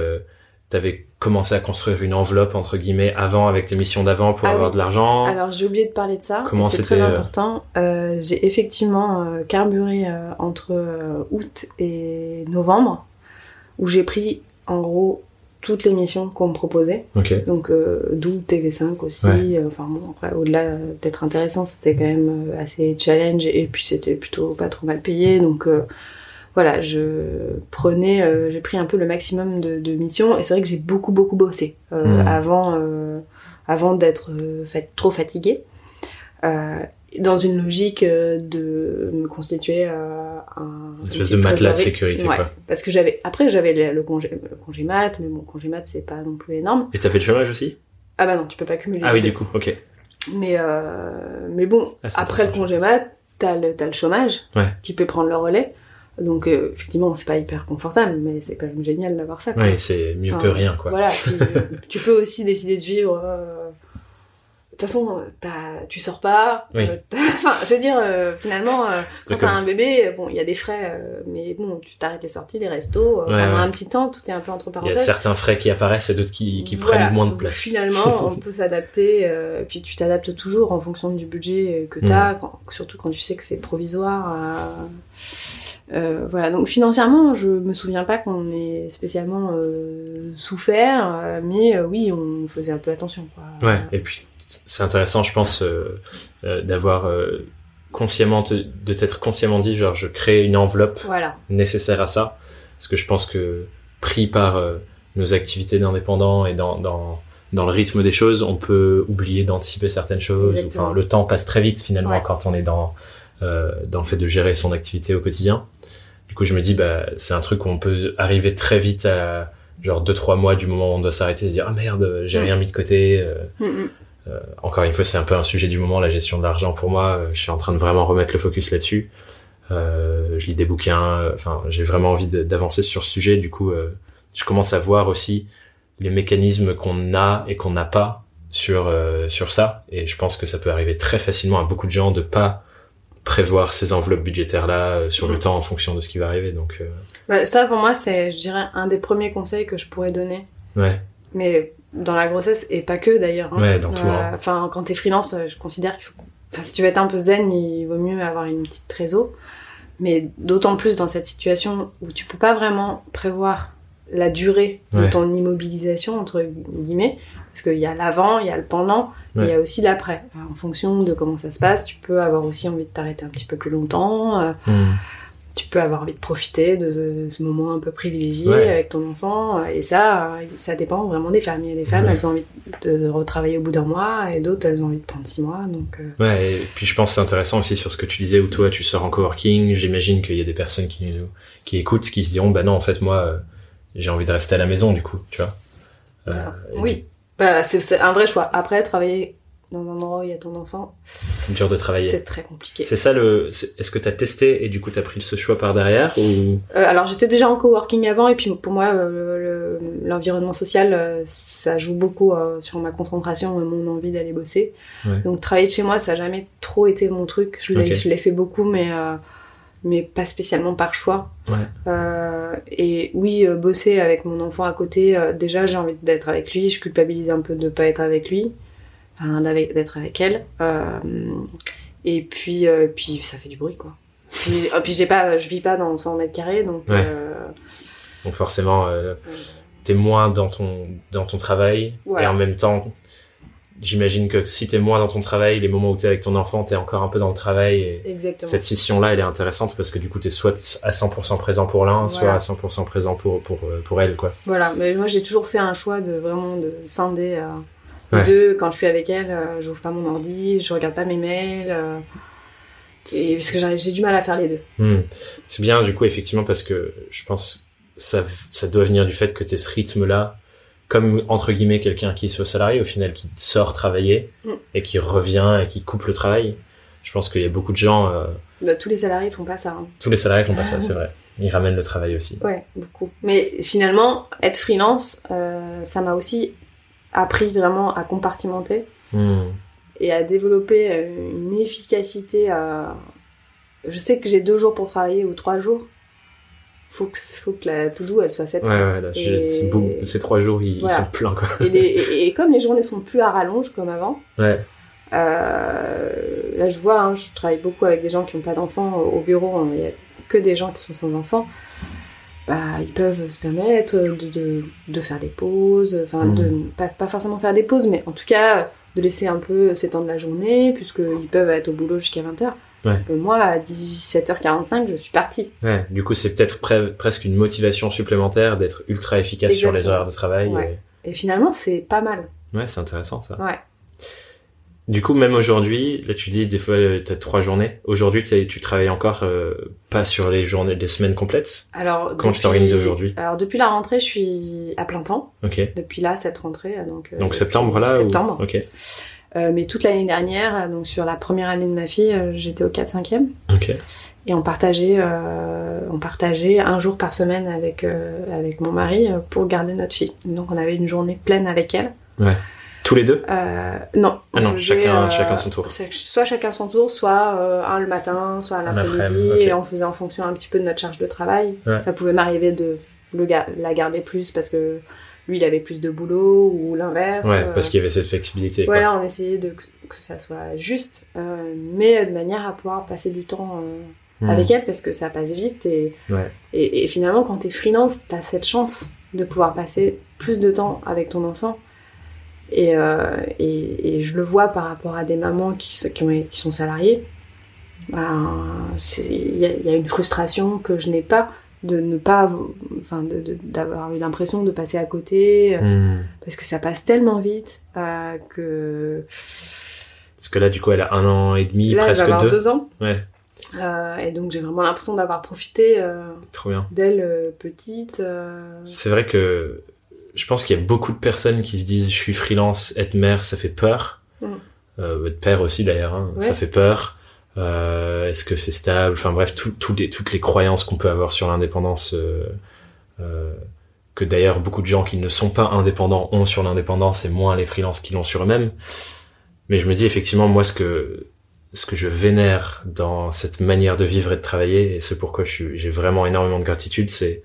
commencé à construire une enveloppe, entre guillemets, avant, avec tes missions d'avant pour Ah avoir oui. de l'argent Alors j'ai oublié de parler de ça, Comment c'était, très euh, important. Euh, j'ai effectivement euh, carburé euh, entre août et novembre, où j'ai pris en gros toutes les missions qu'on me proposait. Donc d'où TV5 aussi. Ouais. Enfin bon, après au-delà d'être intéressant, c'était quand même assez challenge et puis c'était plutôt pas trop mal payé. Donc voilà, je prenais, euh, j'ai pris un peu le maximum de, de missions et c'est vrai que j'ai beaucoup beaucoup bossé euh, Mhm. avant euh, avant d'être trop fatiguée. Dans une logique de me constituer un Une espèce une de matelas de sécurité, Ouais, quoi. parce que j'avais après j'avais le, le congé le congé mat, mais mon congé mat c'est pas non plus énorme. Et t'as fait le chômage aussi? Ah bah non, tu peux pas cumuler. Ah oui, du coup, ok. Mais mais bon, Ah, après le congé mat, t'as le t'as le chômage Ouais. qui peut prendre le relais. Donc euh, effectivement, c'est pas hyper confortable, mais c'est quand même génial d'avoir ça. quoi. Ouais, c'est mieux Enfin, que rien, quoi. Voilà, puis, euh, tu peux aussi décider de vivre. euh, De toute façon, t'as- tu sors pas. Oui. euh, t'as- Enfin, je veux dire, euh, finalement, quand t'as un bébé, bon, il y a des frais, mais bon, tu t'arrêtes les sorties, les restos. Ouais, pendant ouais. un petit temps, tout est un peu entre Il y a parenthèses. certains frais qui apparaissent et d'autres qui, qui Voilà. prennent moins de Donc, place. Finalement, on peut s'adapter. puis tu t'adaptes toujours en fonction du budget que Mm. tu as, surtout quand tu sais que c'est provisoire. Euh, voilà. Donc financièrement, je me souviens pas qu'on ait spécialement euh, souffert, euh, mais euh, oui, on faisait un peu attention. Quoi. Ouais, et puis c'est intéressant, je pense, euh, euh, d'avoir euh, consciemment, te- de t'être consciemment dit, genre, je crée une enveloppe Voilà. nécessaire à ça, parce que je pense que pris par nos activités d'indépendants et dans, dans, dans le rythme des choses, on peut oublier d'anticiper certaines choses. Exactement. Enfin, le temps passe très vite finalement Ouais. quand on est dans, euh, dans le fait de gérer son activité au quotidien. Du coup, je me dis, bah, c'est un truc où on peut arriver très vite à genre deux trois mois du moment où on doit s'arrêter et se dire ah merde j'ai rien mis de côté euh, Mm, mm. encore une fois, c'est un peu un sujet du moment, la gestion de l'argent pour moi. Euh, Je suis en train de vraiment remettre le focus là-dessus. Euh, je lis des bouquins. euh, Enfin, j'ai vraiment envie d'avancer sur ce sujet. Du coup, euh, je commence à voir aussi les mécanismes qu'on a et qu'on n'a pas sur euh, sur ça. Et je pense que ça peut arriver très facilement à beaucoup de gens de pas prévoir ces enveloppes budgétaires là sur le Mm. temps en fonction de ce qui va arriver. Donc, euh, Bah, ça, pour moi, c'est, je dirais, un des premiers conseils que je pourrais donner. ouais, Mais dans la grossesse, et pas que d'ailleurs. hein. Ouais, dans tout, hein. Enfin, quand t'es freelance, euh, je considère qu'il faut. Enfin, si tu veux être un peu zen, il vaut mieux avoir une petite trésor. Mais d'autant plus dans cette situation où tu peux pas vraiment prévoir la durée de ton immobilisation, entre guillemets. Parce qu'il y a l'avant, il y a le pendant, mais il y a aussi l'après. En fonction de comment ça se passe, tu peux avoir aussi envie de t'arrêter un petit peu plus longtemps. euh, Hmm. tu peux avoir envie de profiter de ce, ce moment un peu privilégié Ouais. avec ton enfant. euh, Et ça, euh, ça dépend vraiment des femmes. Il y a des femmes, Ouais. elles ont envie de, de retravailler au bout d'un mois, et d'autres, elles ont envie de prendre six mois. Donc, euh, Ouais, et puis je pense que c'est intéressant aussi sur ce que tu disais où toi tu sors en coworking. J'imagine qu'il y a des personnes qui qui écoutent, qui se diront bah non en fait moi j'ai envie de rester à la maison du coup, tu vois. Euh, oui, bah, c'est un vrai choix. Après, travailler dans un endroit où il y a ton enfant, C'est dur de travailler. c'est très compliqué. C'est ça le. Est-ce que t'as testé et du coup t'as pris ce choix par derrière ou? Euh, alors j'étais déjà en coworking avant et puis pour moi euh, le- l'environnement social euh, ça joue beaucoup euh, sur ma concentration et mon envie d'aller bosser. Ouais. Donc travailler de chez moi ça a jamais trop été mon truc. Je l'ai fait beaucoup mais euh, mais pas spécialement par choix. Ouais. Euh, et oui euh, bosser avec mon enfant à côté euh, déjà j'ai envie d'être avec lui. Je culpabilise un peu de pas être avec lui, enfin d'être avec elle. Et puis puis ça fait du bruit quoi. Puis, oh, puis j'ai pas, je vis pas dans 100 mètres carrés, donc Ouais. donc forcément t'es moins dans ton dans ton travail et en même temps j'imagine que si t'es moins dans ton travail, les moments où t'es avec ton enfant, t'es encore un peu dans le travail et exactement. cette scission-là, elle est intéressante parce que du coup, t'es soit à 100% présent pour l'un, soit à 100% présent pour, pour, euh, pour elle, quoi. Voilà, mais moi j'ai toujours fait un choix de vraiment de scinder euh, Ouais. deux. Quand je suis avec elle, euh, j'ouvre pas mon ordi, je regarde pas mes mails. euh, et parce que j'ai du mal à faire les deux. Hmm. C'est bien, du coup, effectivement, parce que je pense ça, ça doit venir du fait que t'es ce rythme-là, comme, entre guillemets, quelqu'un qui soit salarié, au final, qui sort travailler Mm. et qui revient et qui coupe le travail. Je pense qu'il y a beaucoup de gens, euh, Bah, tous les salariés font pas ça. hein. tous les salariés font pas ça, c'est vrai. Ils ramènent le travail aussi. Ouais, beaucoup. Mais finalement, être freelance, euh, ça m'a aussi appris vraiment à compartimenter Hmm. et à développer euh, une efficacité à... Je sais que j'ai deux jours pour travailler ou trois jours. Faut que, faut que la to-do, elle soit faite. Ouais, ouais, là, Et- c'est boum. Ces trois jours, ils, ils Voilà. sont pleins, quoi. Et, les- et- et comme les journées sont plus à rallonge comme avant, Ouais. euh, là je vois, hein, je travaille beaucoup avec des gens qui n'ont pas d'enfants au bureau, hein, il y a que des gens qui sont sans enfants. bah, ils peuvent se permettre de, de, de faire des pauses, enfin, de, pas, pas forcément faire des pauses, mais en tout cas, de laisser un peu s'étendre la journée, puisqu'ils peuvent être au boulot jusqu'à 20h. Ouais. Moi, à 17h45, je suis partie. Ouais, du coup, c'est peut-être pre- presque une motivation supplémentaire d'être ultra efficace sur les horaires de travail. Ouais. Et finalement, c'est pas mal. Ouais, c'est intéressant ça. Ouais. Du coup, même aujourd'hui, là tu dis des fois euh, t'as trois journées. Aujourd'hui, tu travailles encore euh, pas sur les journées, les semaines complètes? Alors, Comment tu t'organises aujourd'hui? Alors, depuis la rentrée, je suis à plein temps. Ok. Depuis là, cette rentrée. Donc, euh, Donc septembre là. ou- Septembre. Ok. Euh, mais toute l'année dernière, euh, donc sur la première année de ma fille, euh, j'étais au 4-5e. Ok. Et on partageait, euh, on partageait un jour par semaine avec, euh, avec mon mari pour garder notre fille. Donc on avait une journée pleine avec elle. Tous les deux? Euh, non. Ah non, chacun- chacun son tour. Soit chacun son tour, soit euh, un le matin, soit Un l'après-midi. après-midi, ok. Et on faisait en fonction un petit peu de notre charge de travail. Ouais. Ça pouvait m'arriver de le ga- la garder plus parce que lui il avait plus de boulot ou l'inverse. Ouais, Euh, parce qu'il y avait cette flexibilité. quoi. voilà, on essayait de, que ça soit juste, euh, mais de manière à pouvoir passer du temps euh, Hmm. avec elle parce que ça passe vite et, Ouais. et, et finalement quand t'es freelance, t'as cette chance de pouvoir passer plus de temps avec ton enfant. Et, euh, et, et je le vois par rapport à des mamans qui, qui, ont- qui sont salariées. Ben, y, il y a une frustration que je n'ai pas de ne pas, enfin, d'avoir eu l'impression de passer à côté, euh, Hmm. parce que ça passe tellement vite euh, que Parce que là, du coup, elle a un an et demi, là, elle presque va avoir deux. deux ans. Ouais, Euh, et donc j'ai vraiment l'impression d'avoir profité euh, d'elle petite. C'est vrai que je pense qu'il y a beaucoup de personnes qui se disent je suis freelance, être mère, ça fait peur. Mm. Euh, être père aussi d'ailleurs, hein, Ouais. ça fait peur. Euh, Est-ce que c'est stable? Enfin bref, tout- les- toutes les croyances qu'on peut avoir sur l'indépendance, euh, euh, que d'ailleurs beaucoup de gens qui ne sont pas indépendants ont sur l'indépendance et moins les freelances qui l'ont sur eux-mêmes. Mais je me dis effectivement moi ce que ce que je vénère dans cette manière de vivre et de travailler et ce pourquoi j'ai vraiment énormément de gratitude, c'est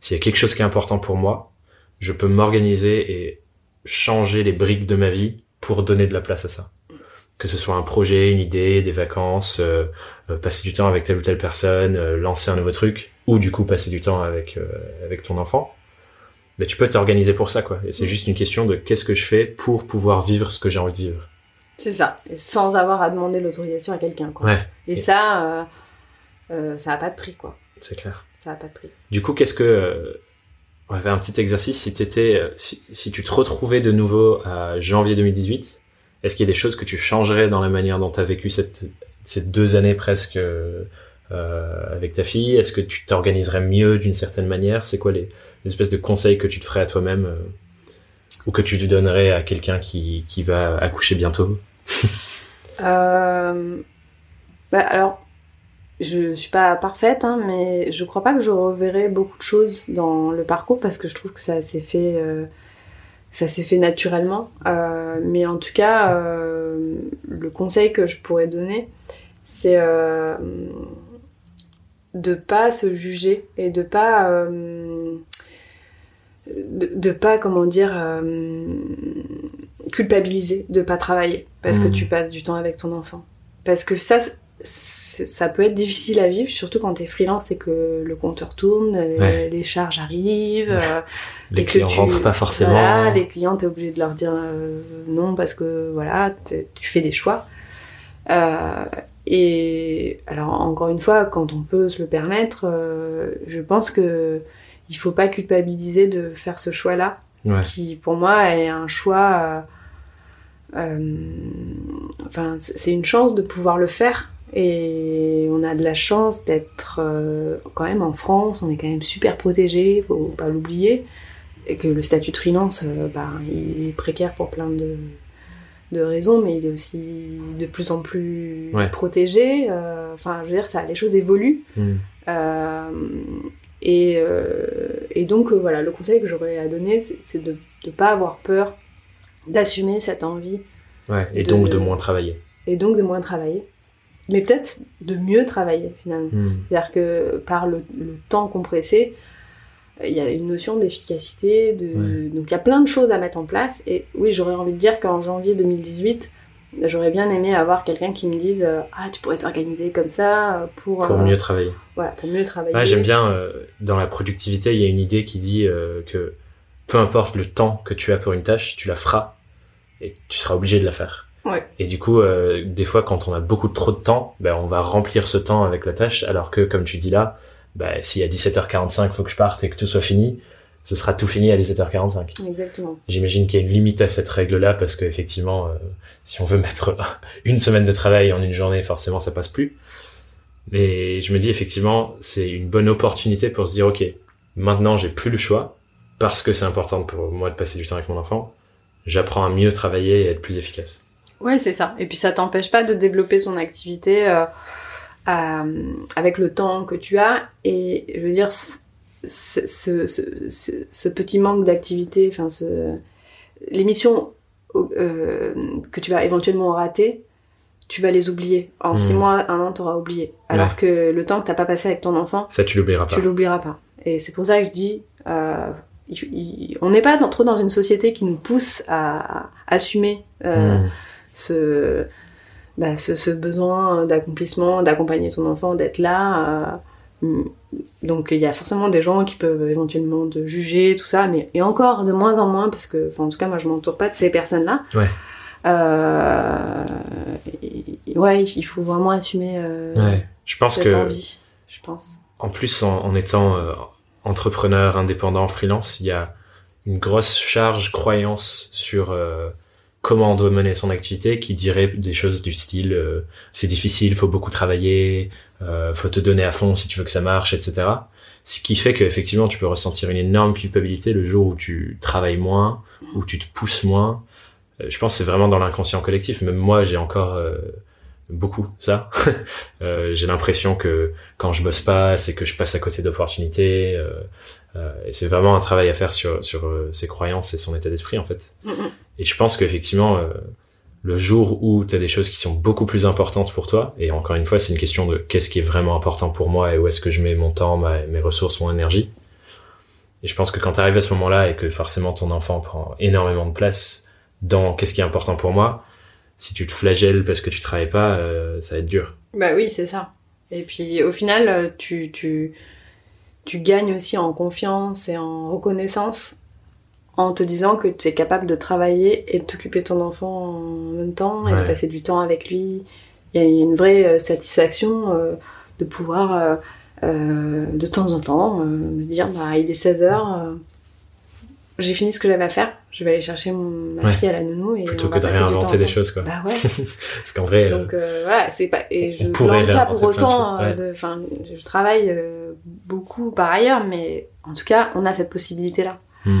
s'il y a quelque chose qui est important pour moi, je peux m'organiser et changer les briques de ma vie pour donner de la place à ça. Que ce soit un projet, une idée, des vacances, euh, euh, passer du temps avec telle ou telle personne, euh, lancer un nouveau truc, ou du coup passer du temps avec euh, avec ton enfant. Mais tu peux t'organiser pour ça, quoi. Et c'est juste une question de qu'est-ce que je fais pour pouvoir vivre ce que j'ai envie de vivre. C'est ça, et sans avoir à demander l'autorisation à quelqu'un. quoi. Ouais, Et ça, euh, euh, ça a pas de prix, quoi. c'est clair. Ça a pas de prix. Du coup, qu'est-ce que on va faire un petit exercice si t'étais si, si tu te retrouvais de nouveau à janvier 2018, est-ce qu'il y a des choses que tu changerais dans la manière dont tu as vécu cette ces deux années presque euh, euh, avec ta fille? Est-ce que tu t'organiserais mieux d'une certaine manière? C'est quoi les, espèces de conseils que tu te ferais à toi-même euh, ou que tu te donnerais à quelqu'un qui qui va accoucher bientôt? Euh, bah, alors, je suis pas parfaite, hein, mais je crois pas que je reverrai beaucoup de choses dans le parcours parce que je trouve que ça s'est fait, ça s'est fait naturellement. Euh, mais en tout cas, euh, le conseil que je pourrais donner, c'est euh, de pas se juger et de pas de, de pas comment dire culpabiliser de pas travailler parce que Mhm. tu passes du temps avec ton enfant parce que ça ça peut être difficile à vivre surtout quand t'es freelance et que le compteur tourne euh, Ouais. les charges arrivent euh, Les et que clients tu- rentrent pas forcément. voilà, les clients, t'es obligé de leur dire euh, non parce que voilà, tu fais des choix. Euh, et alors encore une fois, quand on peut se le permettre, euh, je pense que il faut pas culpabiliser de faire ce choix-là, Ouais. qui pour moi est un choix. euh, enfin, c'est une chance de pouvoir le faire. Et on a de la chance d'être euh, quand même en France, on est quand même super protégé, faut pas l'oublier et que le statut de freelance, euh, bah, il est précaire pour plein de, de raisons, mais il est aussi de plus en plus Ouais. protégé. euh, Enfin, je veux dire, ça, les choses évoluent. Hmm. Et, et donc, voilà, le conseil que j'aurais à donner, c'est c'est de ne pas avoir peur d'assumer cette envie Ouais. Et de- donc de moins travailler. et donc de moins travailler. Mais peut-être de mieux travailler, finalement. Hmm. C'est-à-dire que par le, le temps compressé, il y a une notion d'efficacité, de... Ouais. donc il y a plein de choses à mettre en place. Et oui, j'aurais envie de dire qu'en janvier 2018, j'aurais bien aimé avoir quelqu'un qui me dise euh, ah tu pourrais t'organiser comme ça euh, pour Pour euh, mieux travailler. voilà pour mieux travailler. Ouais, j'aime bien, euh, dans la productivité, il y a une idée qui dit euh, que peu importe le temps que tu as pour une tâche, tu la feras et tu seras obligé de la faire. Ouais. Et du coup, euh, des fois, quand on a beaucoup trop de temps, ben, on va remplir ce temps avec la tâche, alors que, comme tu dis là, ben, si à 17h45, faut que je parte et que tout soit fini, ce sera tout fini à 17h45. Exactement. J'imagine qu'il y a une limite à cette règle-là parce qu'effectivement, euh, si on veut mettre une semaine de travail en une journée, forcément, ça passe plus. Mais je me dis effectivement, c'est une bonne opportunité pour se dire, ok, maintenant j'ai plus le choix parce que c'est important pour moi de passer du temps avec mon enfant. J'apprends à mieux travailler et à être plus efficace. Ouais, c'est ça. Et puis ça t'empêche pas de développer ton activité euh, euh, avec le temps que tu as. Et je veux dire, ce, ce, ce, petit manque d'activité, enfin, missions euh, que tu vas éventuellement rater, tu vas les oublier. En six Mhm. mois, un an, t'auras oublié. Alors Ouais. que le temps que t'as pas passé avec ton enfant, Ça, tu l'oublieras pas. tu l'oublieras pas. Et c'est pour ça que je dis, euh, il- il- on n'est pas dans- trop dans une société qui nous pousse à, à assumer euh, Mmh. Ce, bah, ce, ce besoin d'accomplissement, d'accompagner ton enfant, d'être là. euh, donc il y a forcément des gens qui peuvent éventuellement te juger, tout ça, mais et encore de moins en moins, parce que, en tout cas, moi je m'entoure pas de ces personnes-là. Ouais. Euh, ouais, il faut vraiment assumer euh, Ouais. Je pense cette que, envie, je pense. en plus, en, en étant euh, entrepreneur, indépendant, freelance, il y a une grosse charge croyance sur comment on doit mener son activité qui dirait des choses du style euh, c'est difficile, faut beaucoup travailler, euh, faut te donner à fond si tu veux que ça marche, etc. Ce qui fait qu'effectivement tu peux ressentir une énorme culpabilité le jour où tu travailles moins, où tu te pousses moins. Euh, je pense que c'est vraiment dans l'inconscient collectif. Même moi j'ai encore euh, beaucoup ça. Euh, j'ai l'impression que quand je bosse pas, c'est que je passe à côté d'opportunités. et c'est vraiment un travail à faire sur sur ses croyances et son état d'esprit en fait. Et je pense qu'effectivement, euh, le jour où tu as des choses qui sont beaucoup plus importantes pour toi, et encore une fois, c'est une question de qu'est-ce qui est vraiment important pour moi et où est-ce que je mets mon temps, mes ressources, mon énergie. Et je pense que quand tu arrives à ce moment-là et que forcément ton enfant prend énormément de place dans qu'est-ce qui est important pour moi, si tu te flagelles parce que tu travailles pas, euh, ça va être dur. Bah oui, c'est ça. Et puis au final, euh, tu, tu gagnes aussi en confiance et en reconnaissance en te disant que tu es capable de travailler et de t'occuper de ton enfant en même temps et de passer du temps avec lui. Il y a une vraie euh, satisfaction euh, de pouvoir euh, de temps en temps me dire bah il est 16h, j'ai fini ce que j'avais à faire, je vais aller chercher mon, ma Ouais. fille à la nounou et Plutôt on que va de réinventer des choses, quoi. Bah ouais. Parce qu'en vrai, Donc euh, voilà, c'est pas et je pas pour autant. ouais. Enfin, je travaille euh, beaucoup par ailleurs, mais en tout cas, on a cette possibilité là. hmm,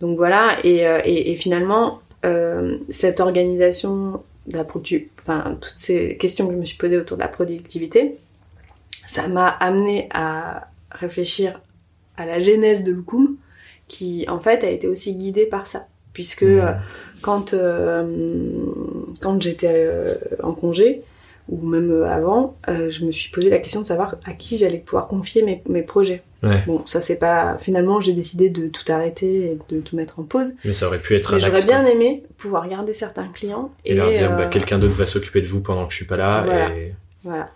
donc voilà, et, euh, et, et finalement, euh, cette organisation, de la produ- enfin toutes ces questions que je me suis posées autour de la productivité, ça m'a amené à réfléchir à la genèse de Lukum, qui en fait a été aussi guidée par ça, puisque euh, quand, euh, quand j'étais euh, en congé, ou même euh, avant, euh, je me suis posé la question de savoir à qui j'allais pouvoir confier mes, mes projets. Ouais. Bon, ça c'est pas. Finalement, j'ai décidé de tout arrêter et de tout mettre en pause. Mais ça aurait pu être Mais j'aurais bien aimé pouvoir garder certains clients Et, leur dire, euh, bah, quelqu'un d'autre va s'occuper de vous pendant que je suis pas là. Voilà. Et... Voilà.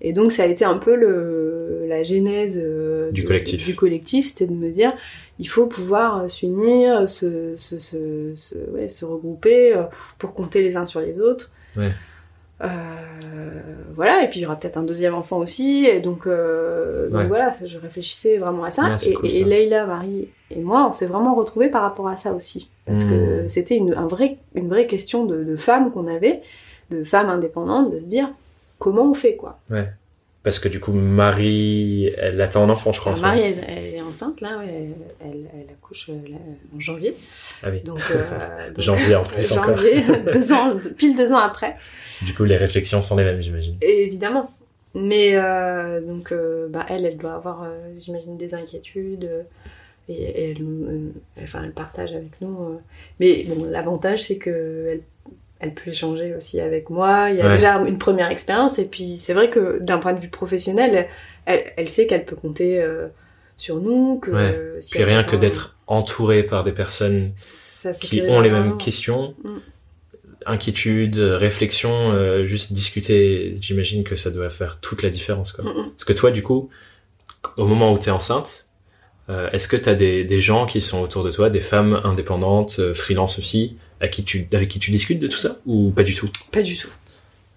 Et donc ça a été un peu le, la genèse euh, Du de- collectif. Du collectif, c'était de me dire, il faut pouvoir euh, s'unir, se, se, se, se- ouais, se regrouper euh, pour compter les uns sur les autres. Ouais. Euh, voilà, et puis il y aura peut-être un deuxième enfant aussi, et donc, euh, donc Ouais. voilà, je réfléchissais vraiment à ça. Ouais, et, cool, et ça. Leïla, Marie et moi, on s'est vraiment retrouvés par rapport à ça aussi. Parce que Mmh. c'était une, un vrai, une vraie question de, de femmes qu'on avait, de femmes indépendantes, de se dire comment on fait quoi? Parce que du coup, Marie, elle attend un enfant, je crois. en Marie, elle, elle est enceinte là, elle, elle accouche euh, là, en janvier. Ah oui. Donc, euh, donc- Janvier en plus encore. janvier, deux ans, pile deux ans après. Du coup, les réflexions sont les mêmes, j'imagine. Évidemment. Mais euh, donc, euh, bah, elle, elle doit avoir, j'imagine, des inquiétudes. et, et elle, enfin, elle partage avec nous. Mais bon, l'avantage, c'est que elle, elle peut échanger aussi avec moi. Il y a Ouais. déjà une première expérience. Et puis, c'est vrai que d'un point de vue professionnel, elle, elle sait qu'elle peut compter euh, sur nous. Que Ouais. si Puis rien que d'être entouré par des personnes qui ont les mêmes questions, Mm. inquiétudes, réflexions, euh, juste discuter. J'imagine que ça doit faire toute la différence. Quoi. Parce que toi, du coup, au moment où tu es enceinte, euh, est-ce que tu as des, des gens qui sont autour de toi, des femmes indépendantes, freelance aussi, à qui tu, avec qui tu discutes de tout ça ou pas du tout? Pas du tout.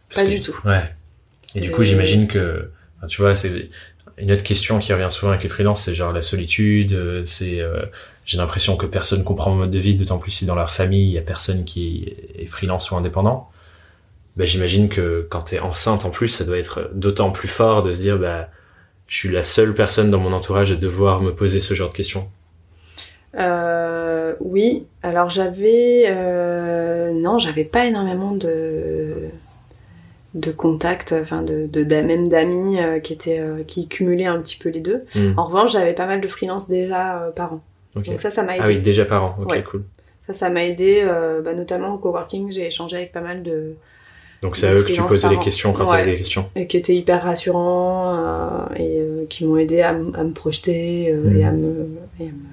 Parce Pas que- du tout. Ouais. Et du coup, j'imagine que, enfin, tu vois, c'est une autre question qui revient souvent avec les freelances, c'est genre la solitude. euh, C'est, euh, j'ai l'impression que personne comprend mon mode de vie, d'autant plus si dans leur famille il y a personne qui est freelance ou indépendant. Bah, j'imagine que quand t'es enceinte en plus, ça doit être d'autant plus fort de se dire, bah, je suis la seule personne dans mon entourage à devoir me poser ce genre de questions. Euh, oui, alors j'avais euh, non, j'avais pas énormément de de contacts, enfin de, même d'amis euh, qui étaient qui cumulaient un petit peu les deux. Hmm. En revanche, j'avais pas mal de freelance déjà par an. Donc ça, ça m'a aidé. Ah oui, déjà par an. Ok, Ouais. cool. Ça, ça m'a aidé, bah, notamment au coworking. J'ai échangé avec pas mal de Donc c'est à eux que tu posais les questions quand Ouais. t'avais des questions. et qui étaient hyper rassurants et qui m'ont aidé à, me projeter et, à me, et à me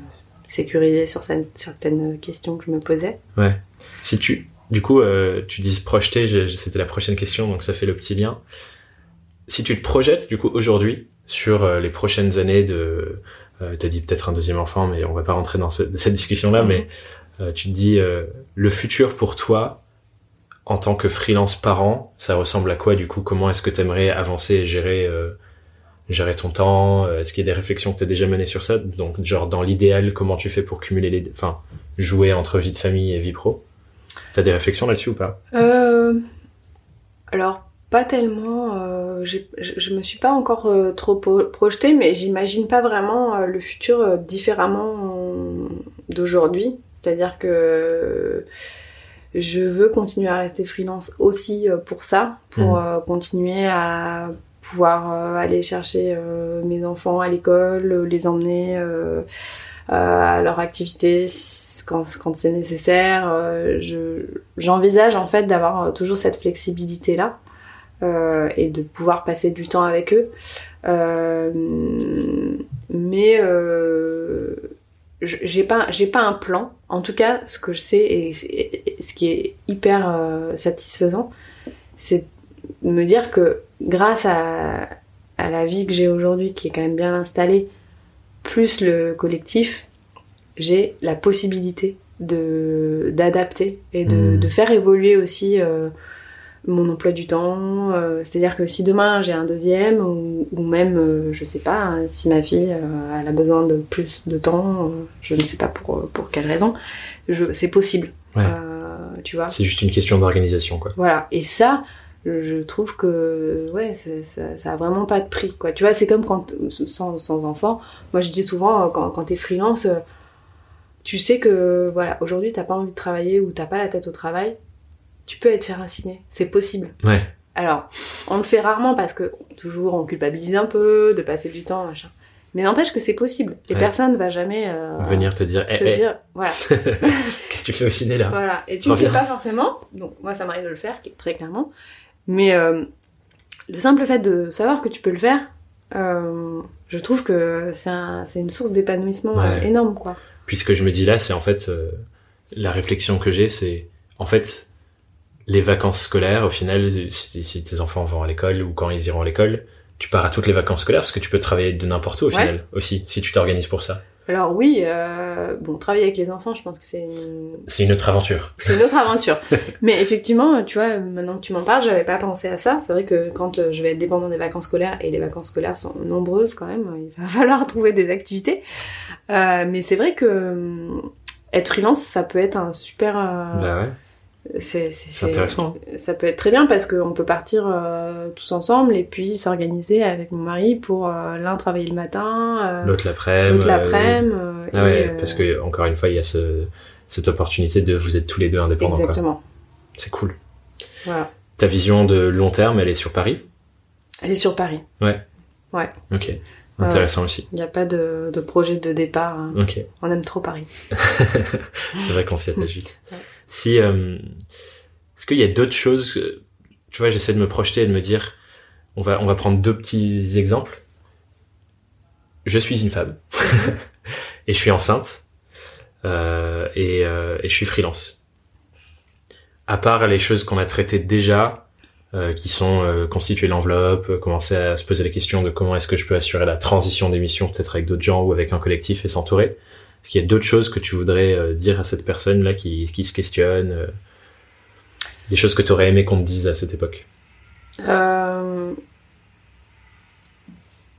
sécuriser sur certaines- questions que je me posais. Ouais. Si tu, du coup, euh, tu dis projeter, c'était la prochaine question, donc ça fait le petit lien. Si tu te projettes, du coup, aujourd'hui, sur euh, les prochaines années de, euh, t'as dit peut-être un deuxième enfant, mais on va pas rentrer dans ce- cette discussion-là, mais euh, tu te dis, euh, le futur pour toi, en tant que freelance parent, ça ressemble à quoi, du coup? Comment est-ce que t'aimerais avancer et gérer, gérer ton temps? Euh, Est-ce qu'il y a des réflexions que t'as déjà menées sur ça? Donc, genre, dans l'idéal, comment tu fais pour cumuler les, enfin, jouer entre vie de famille et vie pro? T'as des réflexions là-dessus ou pas? Euh, alors, pas tellement. euh, je, me suis pas encore euh, trop projetée, mais j'imagine pas vraiment euh, le futur différemment d'aujourd'hui. C'est-à-dire que je veux continuer à rester freelance aussi pour ça, pour euh, continuer à pouvoir euh, aller chercher euh, mes enfants à l'école, euh, les emmener à leur activité quand, c'est nécessaire. Je- J'envisage en fait d'avoir toujours cette flexibilité là et de pouvoir passer du temps avec eux. Mais j'ai pas j'ai pas un plan. En tout cas, ce que je sais et, ce qui est hyper satisfaisant, c'est me dire que grâce à, à la vie que j'ai aujourd'hui, qui est quand même bien installée, plus le collectif, j'ai la possibilité de d'adapter et de, Mhm. de faire évoluer aussi euh, mon emploi du temps. euh, C'est-à-dire que si demain j'ai un deuxième ou, ou même, euh, je sais pas, hein, si ma fille euh, elle a besoin de plus de temps, je ne sais pas pour, pour quelle raison, je- c'est possible. Ouais. Tu vois C'est juste une question d'organisation, quoi. voilà. Et ça, je trouve que ouais, ça, ça, ça a vraiment pas de prix. Quoi. Tu vois, c'est comme quand sans, sans enfant. Moi, je dis souvent euh, quand, quand t'es freelance, euh, tu sais que voilà, aujourd'hui t'as pas envie de travailler ou t'as pas la tête au travail, tu peux être faire un ciné. C'est possible. Ouais. Alors, on le fait rarement parce que toujours on culpabilise un peu de passer du temps, machin. Mais n'empêche que c'est possible. Et Ouais. personne va jamais euh, Venir te dire, eh, te eh, dire, voilà. qu'est-ce que tu fais au ciné là? Voilà, et tu le Reviens. fais pas forcément, donc moi ça m'arrive de le faire, très clairement, mais euh, le simple fait de savoir que tu peux le faire, euh, je trouve que c'est un- c'est une source d'épanouissement Ouais. euh, énorme, quoi. Puis ce que je me dis là, c'est en fait euh, la réflexion que j'ai, c'est en fait les vacances scolaires. Au final, si, si tes enfants vont à l'école ou quand ils iront à l'école, tu pars à toutes les vacances scolaires parce que tu peux travailler de n'importe où au Ouais. final aussi, si tu t'organises pour ça. Alors oui, euh, bon, travailler avec les enfants, je pense que c'est une, C'est une autre aventure. c'est une autre aventure. Mais effectivement, tu vois, maintenant que tu m'en parles, j'avais pas pensé à ça. C'est vrai que quand euh, je vais être dépendant des vacances scolaires, et les vacances scolaires sont nombreuses quand même, il va falloir trouver des activités. Euh, mais c'est vrai que être freelance, ça peut être un super... euh, Bah ouais, c'est intéressant. ça peut être très bien parce qu'on peut partir euh, tous ensemble et puis s'organiser avec mon mari pour euh, l'un travailler le matin, euh, L'autre l'après-midi. Ah ouais, parce que encore une fois, il y a ce, cette opportunité de vous êtes tous les deux indépendants. Exactement. C'est cool. Voilà. Ta vision de long terme, elle est sur Paris? Elle est sur Paris. Ok. Intéressant aussi. Il n'y a pas de, de projet de départ. hein. Ok. On aime trop Paris. C'est vrai qu'on s'y attache vite. Ouais. Si, euh, est-ce qu'il y a d'autres choses, tu vois, j'essaie de me projeter et de me dire, on va, on va prendre deux petits exemples. Je suis une femme et je suis enceinte. et, et je suis freelance. À part les choses qu'on a traitées déjà, euh, qui sont euh, constituer l'enveloppe, commencer à se poser la question de comment est-ce que je peux assurer la transition d'émission peut-être avec d'autres gens ou avec un collectif et s'entourer. Est-ce qu'il y a d'autres choses que tu voudrais euh, dire à cette personne là qui, qui se questionne Des choses que tu aurais aimé qu'on te dise à cette époque?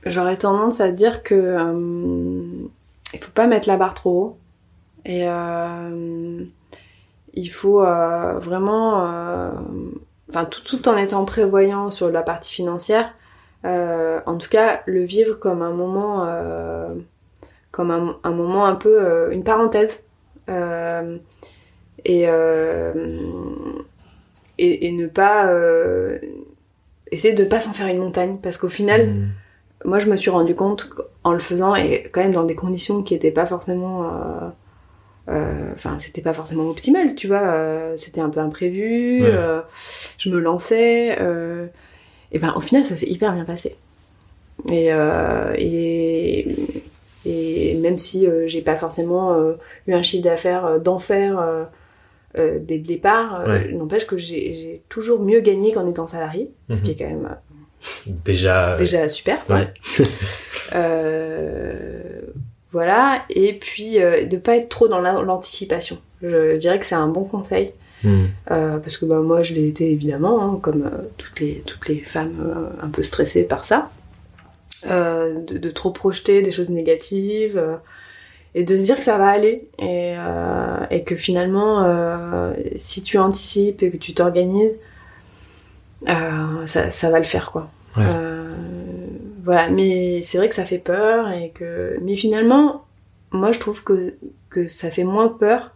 J'aurais tendance à dire que il faut pas mettre la barre trop haut et il faut vraiment enfin tout, en étant prévoyant sur la partie financière, euh, en tout cas le vivre comme un moment, euh, comme un, moment un peu euh, une parenthèse. Et, et, ne pas essayer de pas s'en faire une montagne. Parce qu'au final mmh. moi je me suis rendu compte en le faisant et quand même dans des conditions qui n'étaient pas forcément euh, enfin c'était pas forcément optimal tu vois. Euh, c'était un peu imprévu euh, je me lançais et ben au final ça s'est hyper bien passé. Et et, et même si j'ai pas forcément eu un chiffre d'affaires d'enfer dès le départ n'empêche que j'ai toujours mieux gagné qu'en étant salarié ce qui mhm. est quand même déjà déjà super ouais. Voilà, et puis euh, de pas être trop dans l'anticipation. Je dirais que c'est un bon conseil. Hmm. Euh, parce que bah, moi je l'ai été évidemment, hein, comme euh, toutes, les, toutes les femmes euh, un peu stressées par ça. De, de, trop projeter des choses négatives et de se dire que ça va aller et, et que finalement si tu anticipes et que tu t'organises ça, ça, va le faire quoi. Ouais voilà, mais c'est vrai que ça fait peur et que. Mais finalement, moi je trouve que, que ça fait moins peur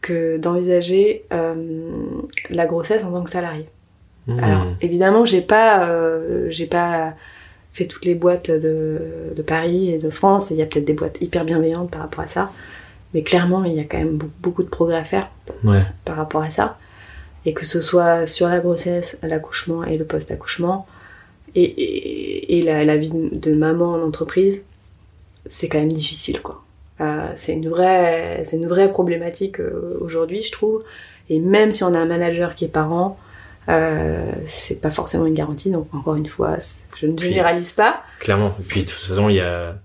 que, d'envisager euh, la grossesse en tant que salarié. Mmh. Alors évidemment, j'ai pas, euh, j'ai pas fait toutes les boîtes de, de Paris et de France. Il y a peut-être des boîtes hyper bienveillantes par rapport à ça, mais clairement, il y a quand même beaucoup de progrès à faire par rapport à ça. Et que ce soit sur la grossesse, l'accouchement et le post-accouchement, et, et, la, la, vie de maman en entreprise, c'est quand même difficile, quoi. Euh, c'est une vraie, c'est une vraie problématique euh, aujourd'hui, je trouve. Et même si on a un manager qui est parent, euh, c'est pas forcément une garantie. Donc encore une fois, je ne généralise pas. Clairement. Et puis de toute façon, il y a,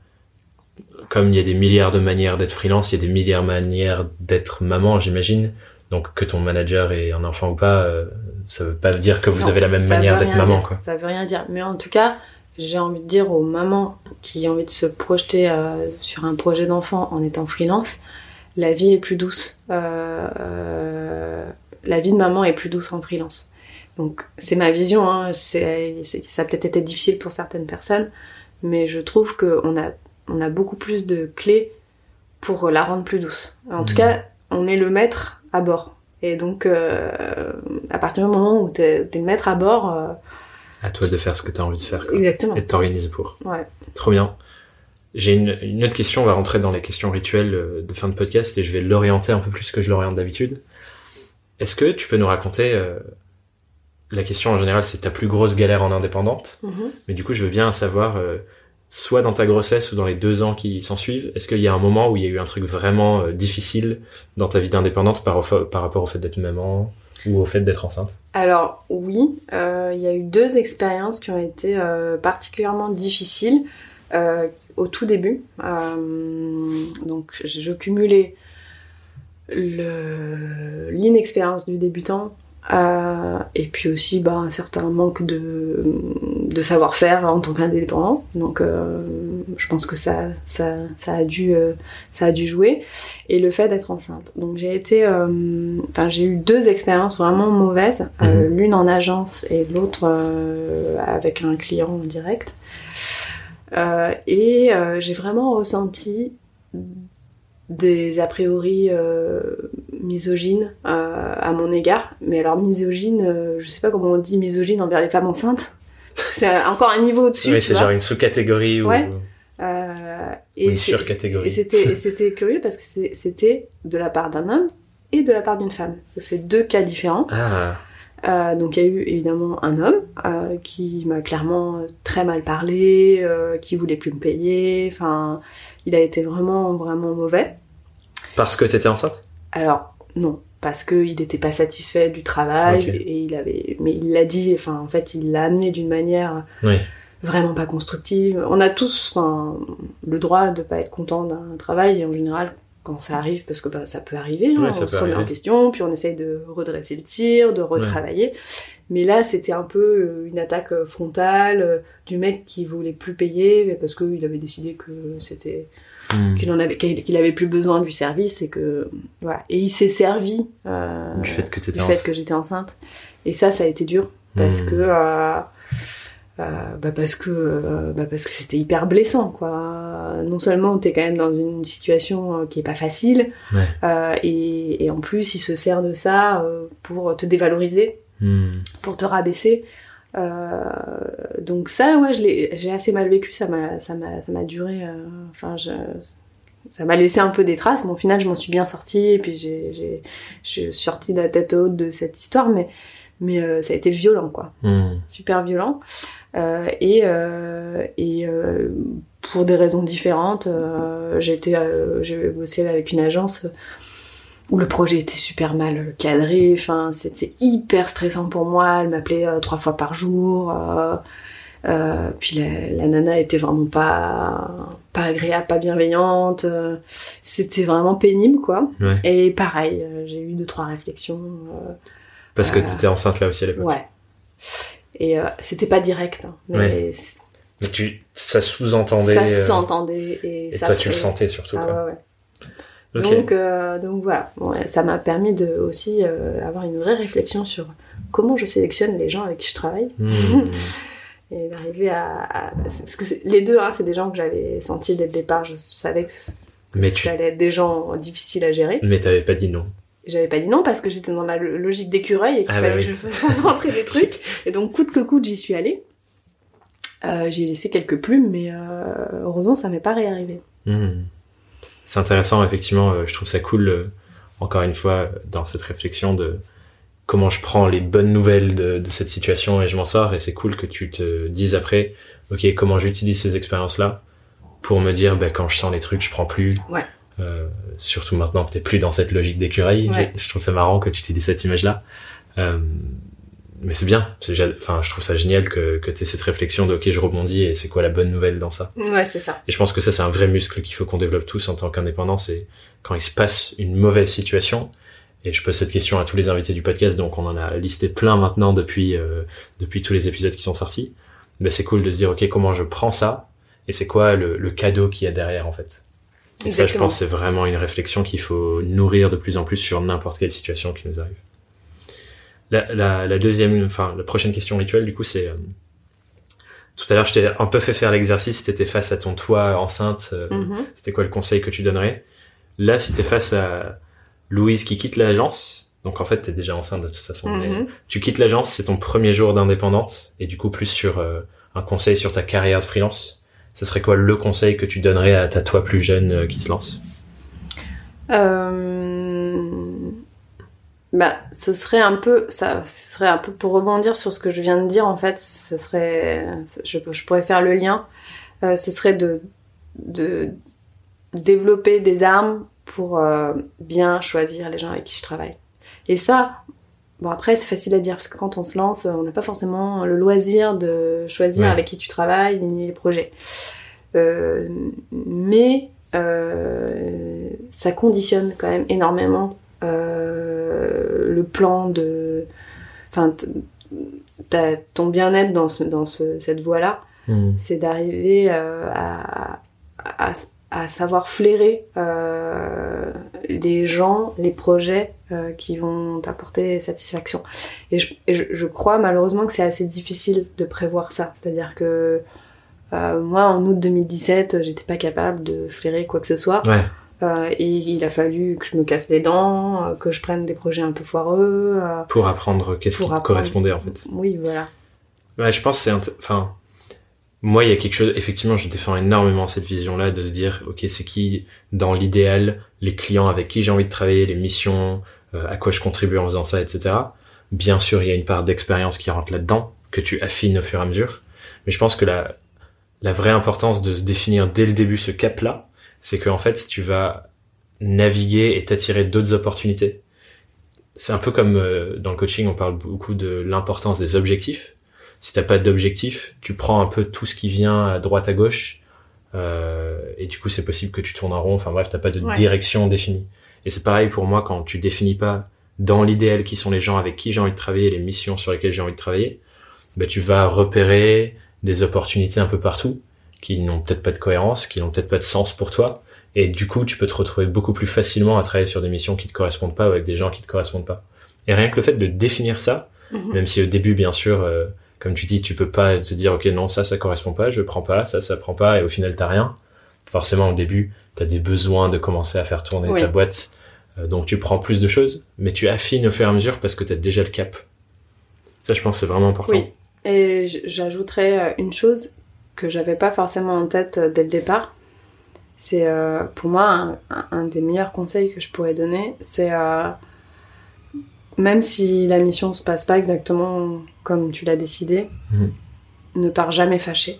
comme il y a des milliards de manières d'être freelance, il y a des milliards de manières d'être maman, j'imagine. Donc que ton manager ait un enfant ou pas, euh, ça veut pas dire que vous avez la même manière d'être maman, quoi. Ça veut rien dire. Mais en tout cas, j'ai envie de dire aux mamans qui ont envie de se projeter euh, sur un projet d'enfant en étant freelance, la vie est plus douce. Euh, euh la vie de maman est plus douce en freelance. Donc c'est ma vision. Hein. C'est, ça a peut-être été difficile pour certaines personnes, mais je trouve qu'on a, on a beaucoup plus de clés pour la rendre plus douce. En tout mmh. cas, on est le maître à bord. Et donc, euh, à partir du moment où tu es, le maître à bord. Euh, à toi de faire ce que tu as envie de faire. Exactement. Et de t'organiser pour. Ouais. Trop bien. J'ai une, une, autre question, on va rentrer dans les questions rituelles euh, de fin de podcast et je vais l'orienter un peu plus que je l'oriente d'habitude. Est-ce que tu peux nous raconter, euh, la question en général c'est ta plus grosse galère en indépendante, mm-hmm. mais du coup je veux bien savoir soit dans ta grossesse ou dans les deux ans qui s'en suivent, est-ce qu'il y a un moment où il y a eu un truc vraiment euh, difficile dans ta vie d'indépendante par, par, rapport au fait d'être maman ou au fait d'être enceinte? Alors oui, euh, il y a eu deux expériences qui ont été euh, particulièrement difficiles au tout début. donc je cumulais l'inexpérience du débutant euh, et puis aussi bah, un certain manque de, de savoir-faire en tant qu'indépendant. Donc euh, je pense que ça, ça, ça, a dû, euh, ça a dû jouer. Et le fait d'être enceinte. Donc j'ai été, euh, enfin j'ai eu deux expériences vraiment mauvaises, mhm. l'une en agence et l'autre avec un client en direct. et j'ai vraiment ressenti des a priori euh, misogynes euh, à mon égard. Mais alors misogyne, euh, je sais pas comment on dit misogyne envers les femmes enceintes. C'est encore un niveau au-dessus. Oui, c'est genre une sous-catégorie ou... Ouais. et une surcatégorie. Et c'était, c'était curieux parce que c'était de la part d'un homme et de la part d'une femme. C'est deux cas différents. Ah. Euh, donc il y a eu évidemment un homme euh, qui m'a clairement très mal parlé, euh, qui voulait plus me payer. Enfin, il a été vraiment vraiment mauvais. Parce que t'étais enceinte? Alors, non. Parce qu'il n'était pas satisfait du travail et il avait. Mais il l'a dit, enfin, en fait, il l'a amené d'une manière Oui. vraiment pas constructive. On a tous enfin, le droit de pas être content d'un travail et en général, quand ça arrive, parce que bah, ça peut arriver, hein, Ouais, ça on peut se remet en question, puis on essaye de redresser le tir, de retravailler. Mais là, c'était un peu euh, une attaque euh, frontale euh, du mec qui voulait plus payer parce qu'il avait décidé que c'était Hmm. qu'il en avait qu'il avait plus besoin du service et que voilà. Et il s'est servi euh, Du fait que enceinte. j'étais enceinte. Et ça, ça a été dur parce Hmm. que euh, bah parce que euh, bah parce que c'était hyper blessant quoi. Non seulement t'es quand même dans une situation euh, qui est pas facile Ouais. euh, et, et en plus il se sert de ça euh, pour te dévaloriser, Hmm. pour te rabaisser. Euh, donc ça ouais j'ai assez mal vécu ça m'a ça m'a ça m'a duré euh, enfin je ça m'a laissé un peu des traces mais au final je m'en suis bien sortie et puis j'ai j'ai je suis sortie de la tête haute de cette histoire mais mais euh, ça a été violent quoi Hmm. super violent. Euh, et euh, et pour des raisons différentes, j'ai bossé avec une agence où le projet était super mal cadré. Enfin, c'était hyper stressant pour moi. Elle m'appelait trois fois par jour. euh, puis la, la nana était vraiment pas pas agréable, pas bienveillante. euh, c'était vraiment pénible, quoi. Ouais. Et pareil, euh, j'ai eu deux trois réflexions. Parce que Euh, t'étais enceinte là aussi à l'époque. Ouais. Et euh, c'était pas direct, hein, mais Ouais. c- Mais tu, ça sous-entendait. ça euh, sous-entendait. Et, Et ça toi, tu le sentais surtout. Ah quoi. ouais, ouais. Donc, euh, donc voilà, Bon, ça m'a permis de aussi euh, avoir une vraie réflexion sur comment je sélectionne les gens avec qui je travaille Hmm. et d'arriver à, à- parce que les deux, hein, c'est des gens que j'avais sentis dès le départ. Je savais que, c- que Mais ça tu, allait être des gens difficiles à gérer. mais t'avais pas dit non. J'avais pas dit non parce que j'étais dans ma lo- logique d'écureuil et qu'il Ah bah fallait oui. que je fasse rentrer des trucs. Et donc, coûte que coûte, j'y suis allée. Euh, j'ai laissé quelques plumes, mais euh, heureusement, ça m'est pas réarrivé. Hmm. C'est intéressant, effectivement. euh, je trouve ça cool, euh, encore une fois, dans cette réflexion de comment je prends les bonnes nouvelles de, de cette situation et je m'en sors. Et c'est cool que tu te dises après, ok, comment j'utilise ces expériences-là pour me dire, bah, quand je sens les trucs, je prends plus. Ouais. Euh, surtout maintenant que t'es plus dans cette logique d'écureuil. Ouais. Je, trouve ça marrant que tu utilises cette image-là. Euh, mais c'est bien. Enfin, je trouve ça génial que, que tu cette réflexion de, ok, je rebondis et c'est quoi la bonne nouvelle dans ça? Ouais, c'est ça. Et je pense que ça, c'est un vrai muscle qu'il faut qu'on développe tous en tant qu'indépendants. C'est quand il se passe une mauvaise situation. Et je pose cette question à tous les invités du podcast, donc on en a listé plein maintenant depuis euh, depuis tous les épisodes qui sont sortis. Ben c'est cool de se dire ok comment je prends ça? Et c'est quoi le, le cadeau qu'il y a derrière en fait? Et ça, je pense, c'est vraiment une réflexion qu'il faut nourrir de plus en plus sur n'importe quelle situation qui nous arrive. La, la, la deuxième, enfin la prochaine question rituelle du coup c'est euh, tout à l'heure je t'ai un peu fait faire l'exercice, t'étais face à ton toit enceinte. euh, Mhm. c'était quoi le conseil que tu donnerais? Là, si t'es face à Louise qui quitte l'agence, donc en fait t'es déjà enceinte de toute façon, mais Mhm. tu quittes l'agence, c'est ton premier jour d'indépendante, et du coup plus sur euh, un conseil sur ta carrière de freelance. Ce serait quoi le conseil que tu donnerais à ta toi plus jeune euh, qui se lance Euh, Bah, ce serait un peu, serait un peu pour rebondir sur ce que je viin de dire. En fait, ce serait, je, pourrais faire le lien. Euh, ce serait de, développer des armes pour bien choisir les gens avec qui je travaille. Et ça, bon après c'est facile à dire parce que quand on se lance, on n'a pas forcément le loisir de choisir Ouais. avec qui tu travailles ni les projets. Euh, mais euh, ça conditionne quand même énormément euh, le plan de, enfin, ton bien-être dans ce, dans ce, cette voie-là c'est d'arriver euh, à, à, à savoir flairer euh, les gens, les projets euh, qui vont t'apporter satisfaction. Et, je, et je, je crois malheureusement que c'est assez difficile de prévoir ça. C'est-à-dire que euh, moi, en août 2017, j'étais pas capable de flairer quoi que ce soit. Ouais, Euh, et il a fallu que je me casse les dents, que je prenne des projets un peu foireux. pour apprendre qu'est-ce qui te correspondait en fait. oui, voilà. Ouais, je pense que c'est enfin moi il y a quelque chose effectivement je défends énormément cette vision là de se dire OK, c'est qui dans l'idéal les clients avec qui j'ai envie de travailler, les missions, euh, à quoi je contribue en faisant ça etc. Bien sûr, il y a une part d'expérience qui rentre là-dedans que tu affines au fur et à mesure, mais je pense que la la vraie importance de se définir dès le début ce cap là, c'est que en fait tu vas naviguer et t'attirer d'autres opportunités. C'est un peu comme euh, dans le coaching, on parle beaucoup de l'importance des objectifs. Si t'as pas d'objectif, tu prends un peu tout ce qui vient à droite à gauche, euh, et du coup c'est possible que tu tournes en rond. Enfin bref, t'as pas de direction définie. Et c'est pareil pour moi quand tu définis pas dans l'idéal qui sont les gens avec qui j'ai envie de travailler, les missions sur lesquelles j'ai envie de travailler, bah, tu vas repérer des opportunités un peu partout qui n'ont peut-être pas de cohérence, qui n'ont peut-être pas de sens pour toi. Et du coup, tu peux te retrouver beaucoup plus facilement à travailler sur des missions qui te correspondent pas ou avec des gens qui te correspondent pas. Et rien que le fait de définir ça, mhm. même si au début, bien sûr, euh, comme tu dis, tu peux pas te dire, OK, non, ça, ça correspond pas, je prends pas, ça, ça prend pas, et au final, t'as rien. Forcément, au début, tu as des besoins de commencer à faire tourner ta boîte euh, donc tu prends plus de choses, mais tu affines au fur et à mesure parce que tu as déjà le cap. Ça, je pense, c'est vraiment important. Oui. Et j'ajouterais euh, une chose que j'avais pas forcément en tête euh, dès le départ. C'est pour moi un, des meilleurs conseils que je pourrais donner. C'est même si la mission se passe pas exactement comme tu l'as décidé, mhm. ne pars jamais fâché.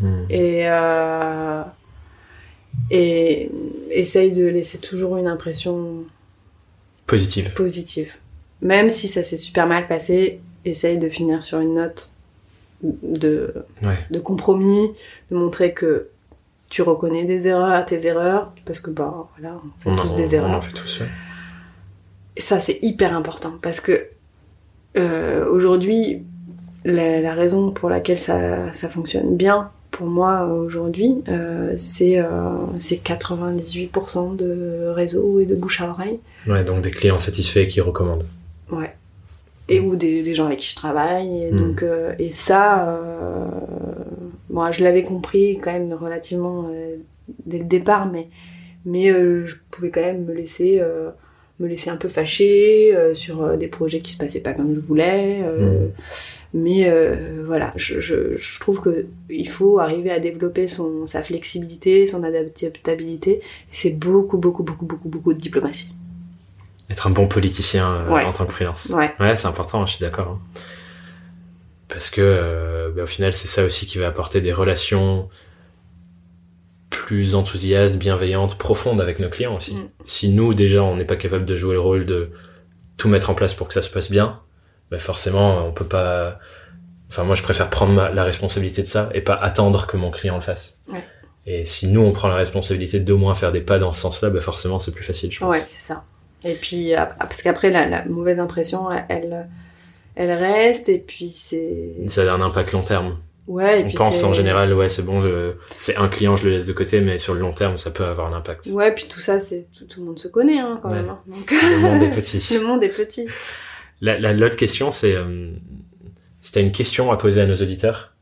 Mhm. Et et essaye de laisser toujours une impression positive. Positive. Même si ça s'est super mal passé, essaye de finir sur une note de, de compromis, de montrer que tu reconnais des erreurs, tes erreurs, parce que bah voilà, on fait tous des erreurs. On en fait tous, Et ça c'est hyper important parce que euh, aujourd'hui, la, la, raison pour laquelle ça, ça fonctionne bien, pour moi aujourd'hui, euh, c'est 98% euh, de réseau et de bouche à oreille. Ouais, donc des clients satisfaits qui recommandent. Ouais. Et ou des, gens avec qui je travaille. Et, hmm. donc, euh, et ça, moi je l'avais compris quand même relativement dès le départ, mais, mais je pouvais quand même me laisser me laisser un peu fâcher sur des projets qui se passaient pas comme je voulais. Hmm. Mais euh, voilà, je, je, je trouve qu'il faut arriver à développer son, sa flexibilité, son adaptabilité. C'est beaucoup, beaucoup, beaucoup, beaucoup, beaucoup de diplomatie. Être un bon politicien euh, en tant que freelance. Ouais, ouais c'est important, je suis d'accord. Hein. Parce que euh, bah, au final, c'est ça aussi qui va apporter des relations plus enthousiastes, bienveillantes, profondes avec nos clients aussi. Mm. Si nous déjà on n'est pas capable de jouer le rôle de tout mettre en place pour que ça se passe bien, bah forcément, on peut pas. Enfin, moi, je préfère prendre la responsabilité de ça et pas attendre que mon client le fasse. Ouais. Et si nous, on prend la responsabilité de moins faire des pas dans ce sens-là, bah forcément, c'est plus facile, je pense. Ouais, c'est ça. Et puis, parce qu'après, la, la, mauvaise impression, elle, elle reste, et puis c'est. Ça a un impact long terme. Ouais, et on pense en général, ouais, c'est bon, c'est un client, je le laisse de côté, mais sur le long terme, ça peut avoir un impact. Ouais, puis tout ça, c'est tout, tout, le monde se connaît, hein, quand même. Hein. Donc... Le monde est petit. le monde est petit. La, l'autre question, c'est euh, si tu as une question à poser à nos auditeurs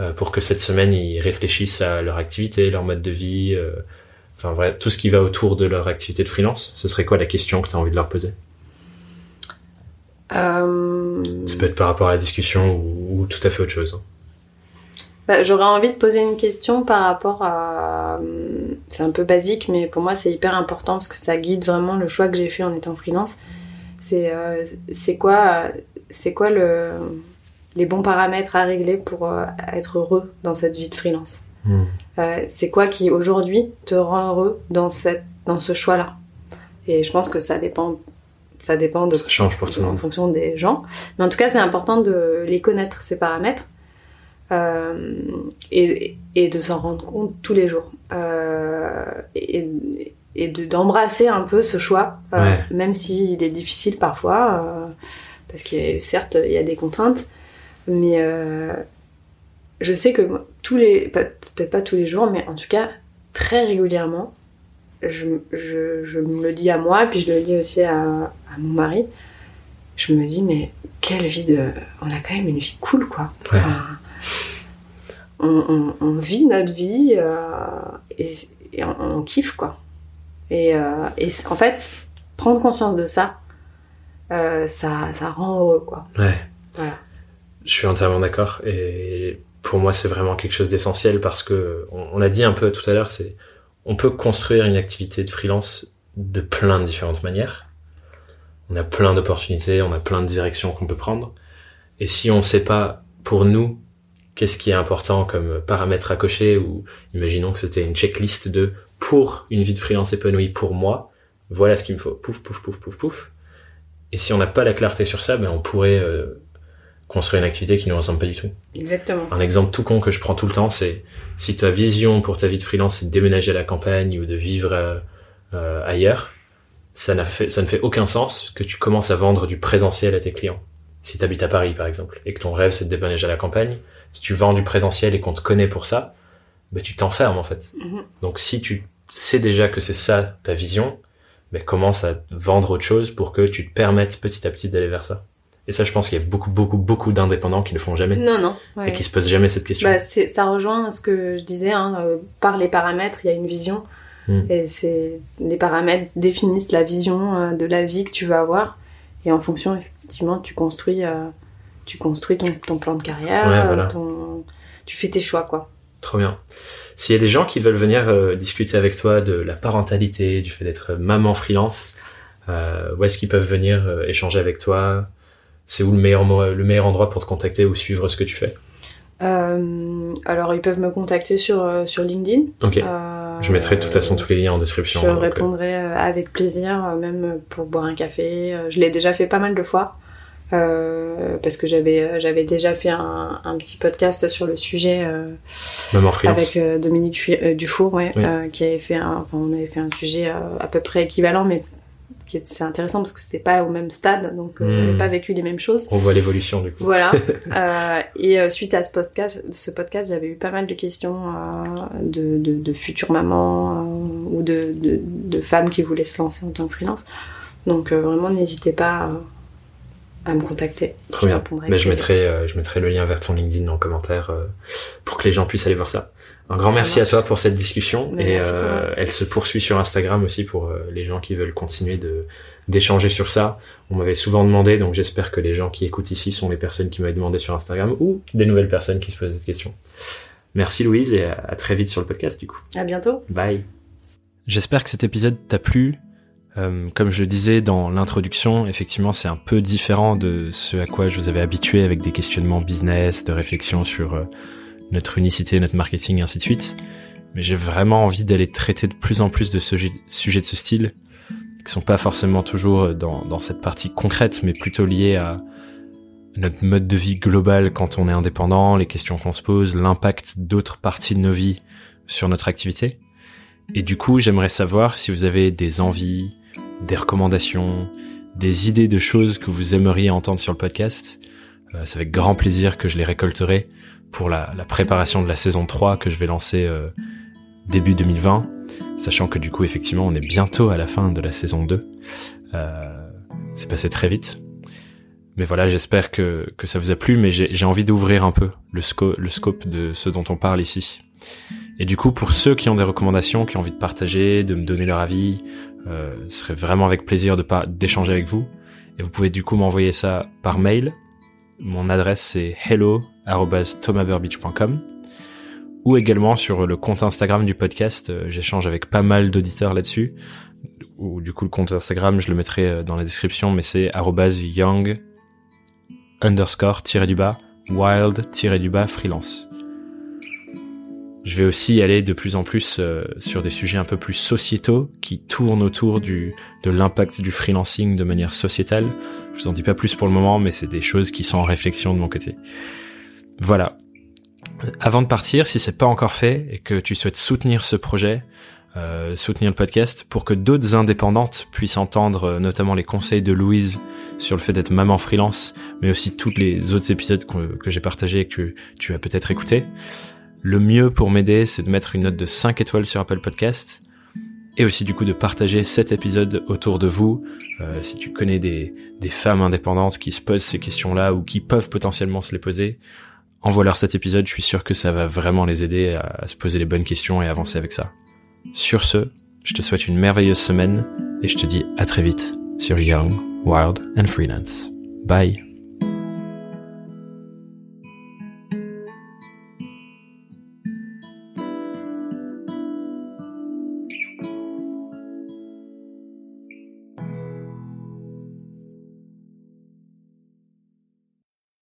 euh, pour que cette semaine ils réfléchissent à leur activité, leur mode de vie, euh, enfin tout ce qui va autour de leur activité de freelance, ce serait quoi la question que tu as envie de leur poser? Euh... Ça peut être par rapport à la discussion ou, tout à fait autre chose. Hein. Bah, j'aurais envie de poser une question par rapport à... C'est un peu basique, mais pour moi c'est hyper important parce que ça guide vraiment le choix que j'ai fait en étant freelance. C'est euh, quoi, c'est quoi le, les bons paramètres à régler pour euh, être heureux dans cette vie de freelance? Hmm. euh, C'est quoi qui aujourd'hui te rend heureux dans, cette, dans ce choix-là? Et je pense que ça dépend ça dépend de ça change pour tout le en fonction des gens. Mais en tout cas c'est important de les connaître ces paramètres et, et, de s'en rendre compte tous les jours. Euh, et, et d'embrasser un peu ce choix, euh, même s'il est difficile parfois, euh, parce qu'il certes il y a des contraintes, mais euh, je sais que tous les, peut-être pas tous les jours, mais en tout cas très régulièrement, je, je, je, me le dis à moi, puis je le dis aussi à, à, mon mari, je me dis mais quelle vie de, on a quand même une vie cool quoi. On, on, on, vit notre vie et, et on, on, kiffe quoi. Et, euh, et en fait, prendre conscience de ça, euh, ça, ça rend heureux, quoi. Ouais. Voilà. Je suis entièrement d'accord. Et pour moi, c'est vraiment quelque chose d'essentiel parce que, on, on l'a dit un peu tout à l'heure, c'est, on peut construire une activité de freelance de plein de différentes manières. On a plein d'opportunités, on a plein de directions qu'on peut prendre. Et si on ne sait pas, pour nous, qu'est-ce qui est important comme paramètre à cocher, ou imaginons que c'était une checklist de pour une vie de freelance épanouie pour moi, voilà ce qu'il me faut. Pouf, pouf, pouf, pouf, pouf. Et si on n'a pas la clarté sur ça, ben on pourrait euh, construire une activité qui ne ressemble pas du tout. Exactement. Un exemple tout con que je prends tout le temps, c'est si ta vision pour ta vie de freelance c'est de déménager à la campagne ou de vivre euh, euh, ailleurs, ça, n'a fait, ça ne fait aucun sens que tu commences à vendre du présentiel à tes clients. Si tu habites à Paris par exemple et que ton rêve c'est de déménager à la campagne, si tu vends du présentiel et qu'on te connaît pour ça, ben tu t'enfermes en fait. Mhm. Donc si tu sais déjà que c'est ça ta vision, ben commence à vendre autre chose pour que tu te permettes petit à petit d'aller vers ça. Et ça, je pense qu'il y a beaucoup, beaucoup, beaucoup d'indépendants qui ne font jamais Non, non. ouais. et qui se posent jamais cette question. Bah, ça rejoint ce que je disais, hein, euh, par les paramètres, il y a une vision. Mm. Et c'est les paramètres définissent la vision euh, de la vie que tu vas avoir. Et en fonction, effectivement, tu construis, euh, tu construis ton, ton plan de carrière, Ouais, voilà. ton... tu fais tes choix, quoi. Trop bien. S'il y a des gens qui veulent venir euh, discuter avec toi de la parentalité, du fait d'être maman freelance, euh, où est-ce qu'ils peuvent venir euh, échanger avec toi? C'est où le meilleur, le meilleur endroit pour te contacter ou suivre ce que tu fais? Alors, ils peuvent me contacter sur, sur LinkedIn. Ok. Je mettrai de toute façon tous les liens en description. Je donc, répondrai avec plaisir, même pour boire un café. Je l'ai déjà fait pas mal de fois. Euh, parce que j'avais euh, j'avais déjà fait un, un petit podcast sur le sujet euh, maman freelance. avec euh, Dominique Dufour ouais, Oui. qui avait fait un, enfin on avait fait un sujet à peu près équivalent mais qui c'est intéressant parce que c'était pas au même stade donc on Hmm. n'avait pas vécu les mêmes choses On voit l'évolution du coup. voilà. Et suite à ce podcast, ce podcast, j'avais eu pas mal de questions de, de, de futures mamans ou de, de, de femmes qui voulaient se lancer en tant que freelance. Donc vraiment, n'hésitez pas à, à me contacter. Trop bien. je mettrai, euh, je mettrai le lien vers ton LinkedIn en commentaire euh, pour que les gens puissent aller voir ça. Un grand Ça merci marche. à toi pour cette discussion Mais et euh, elle se poursuit sur Instagram aussi pour euh, les gens qui veulent continuer de d'échanger sur ça. On m'avait souvent demandé, donc j'espère que les gens qui écoutent ici sont les personnes qui m'avaient demandé sur Instagram ou des nouvelles personnes qui se posent cette question. Merci Louise et à à très vite sur le podcast du coup. À bientôt. Bye. J'espère que cet épisode t'a plu. Euh, comme je le disais dans l'introduction, effectivement, c'est un peu différent de ce à quoi je vous avais habitué avec des questionnements business, de réflexion sur euh, notre unicité, notre marketing et ainsi de suite. Mais j'ai vraiment envie d'aller traiter de plus en plus de sujets de ce style, qui sont pas forcément toujours dans, dans cette partie concrète, mais plutôt liés à notre mode de vie global quand on est indépendant, les questions qu'on se pose, l'impact d'autres parties de nos vies sur notre activité. Et du coup, j'aimerais savoir si vous avez des envies, des recommandations, des idées de choses que vous aimeriez entendre sur le podcast. Euh, c'est avec grand plaisir que je les récolterai pour la, la préparation de la saison 3 que je vais lancer euh, début 2020, sachant que du coup, effectivement, on est bientôt à la fin de la saison 2. Euh, c'est passé très vite. Mais voilà, j'espère que, que ça vous a plu, mais j'ai envie d'ouvrir un peu le, sco le scope de ce dont on parle ici. Et du coup, pour ceux qui ont des recommandations, qui ont envie de partager, de me donner leur avis, ce serait vraiment avec plaisir de pas d'échanger avec vous. Et vous pouvez du coup m'envoyer ça par mail. Mon adresse c'est hello@thomasburbidge.com ou également sur le compte Instagram du podcast. Euh, J'échange avec pas mal d'auditeurs là-dessus. Ou du coup le compte Instagram, je le mettrai euh, dans la description, mais c'est @young underscore tiré du bas wild tiré du bas freelance. Je vais aussi aller de plus en plus euh, sur des sujets un peu plus sociétaux qui tournent autour de l'impact du freelancing de manière sociétale. Je vous en dis pas plus pour le moment, mais c'est des choses qui sont en réflexion de mon côté. Voilà. Avant de partir, si c'est pas encore fait et que tu souhaites soutenir ce projet, euh, soutenir le podcast pour que d'autres indépendantes puissent entendre euh, notamment les conseils de Louise sur le fait d'être maman freelance, mais aussi tous les autres épisodes que, que j'ai partagés et que tu as peut-être écoutés. Le mieux pour m'aider, c'est de mettre une note de 5 étoiles sur Apple Podcast et aussi du coup de partager cet épisode autour de vous. Euh, si tu connais des, des femmes indépendantes qui se posent ces questions-là ou qui peuvent potentiellement se les poser, envoie-leur cet épisode, je suis sûr que ça va vraiment les aider à, à se poser les bonnes questions et avancer avec ça. Sur ce, je te souhaite une merveilleuse semaine et je te dis à très vite sur Young, Wild and Freelance. Bye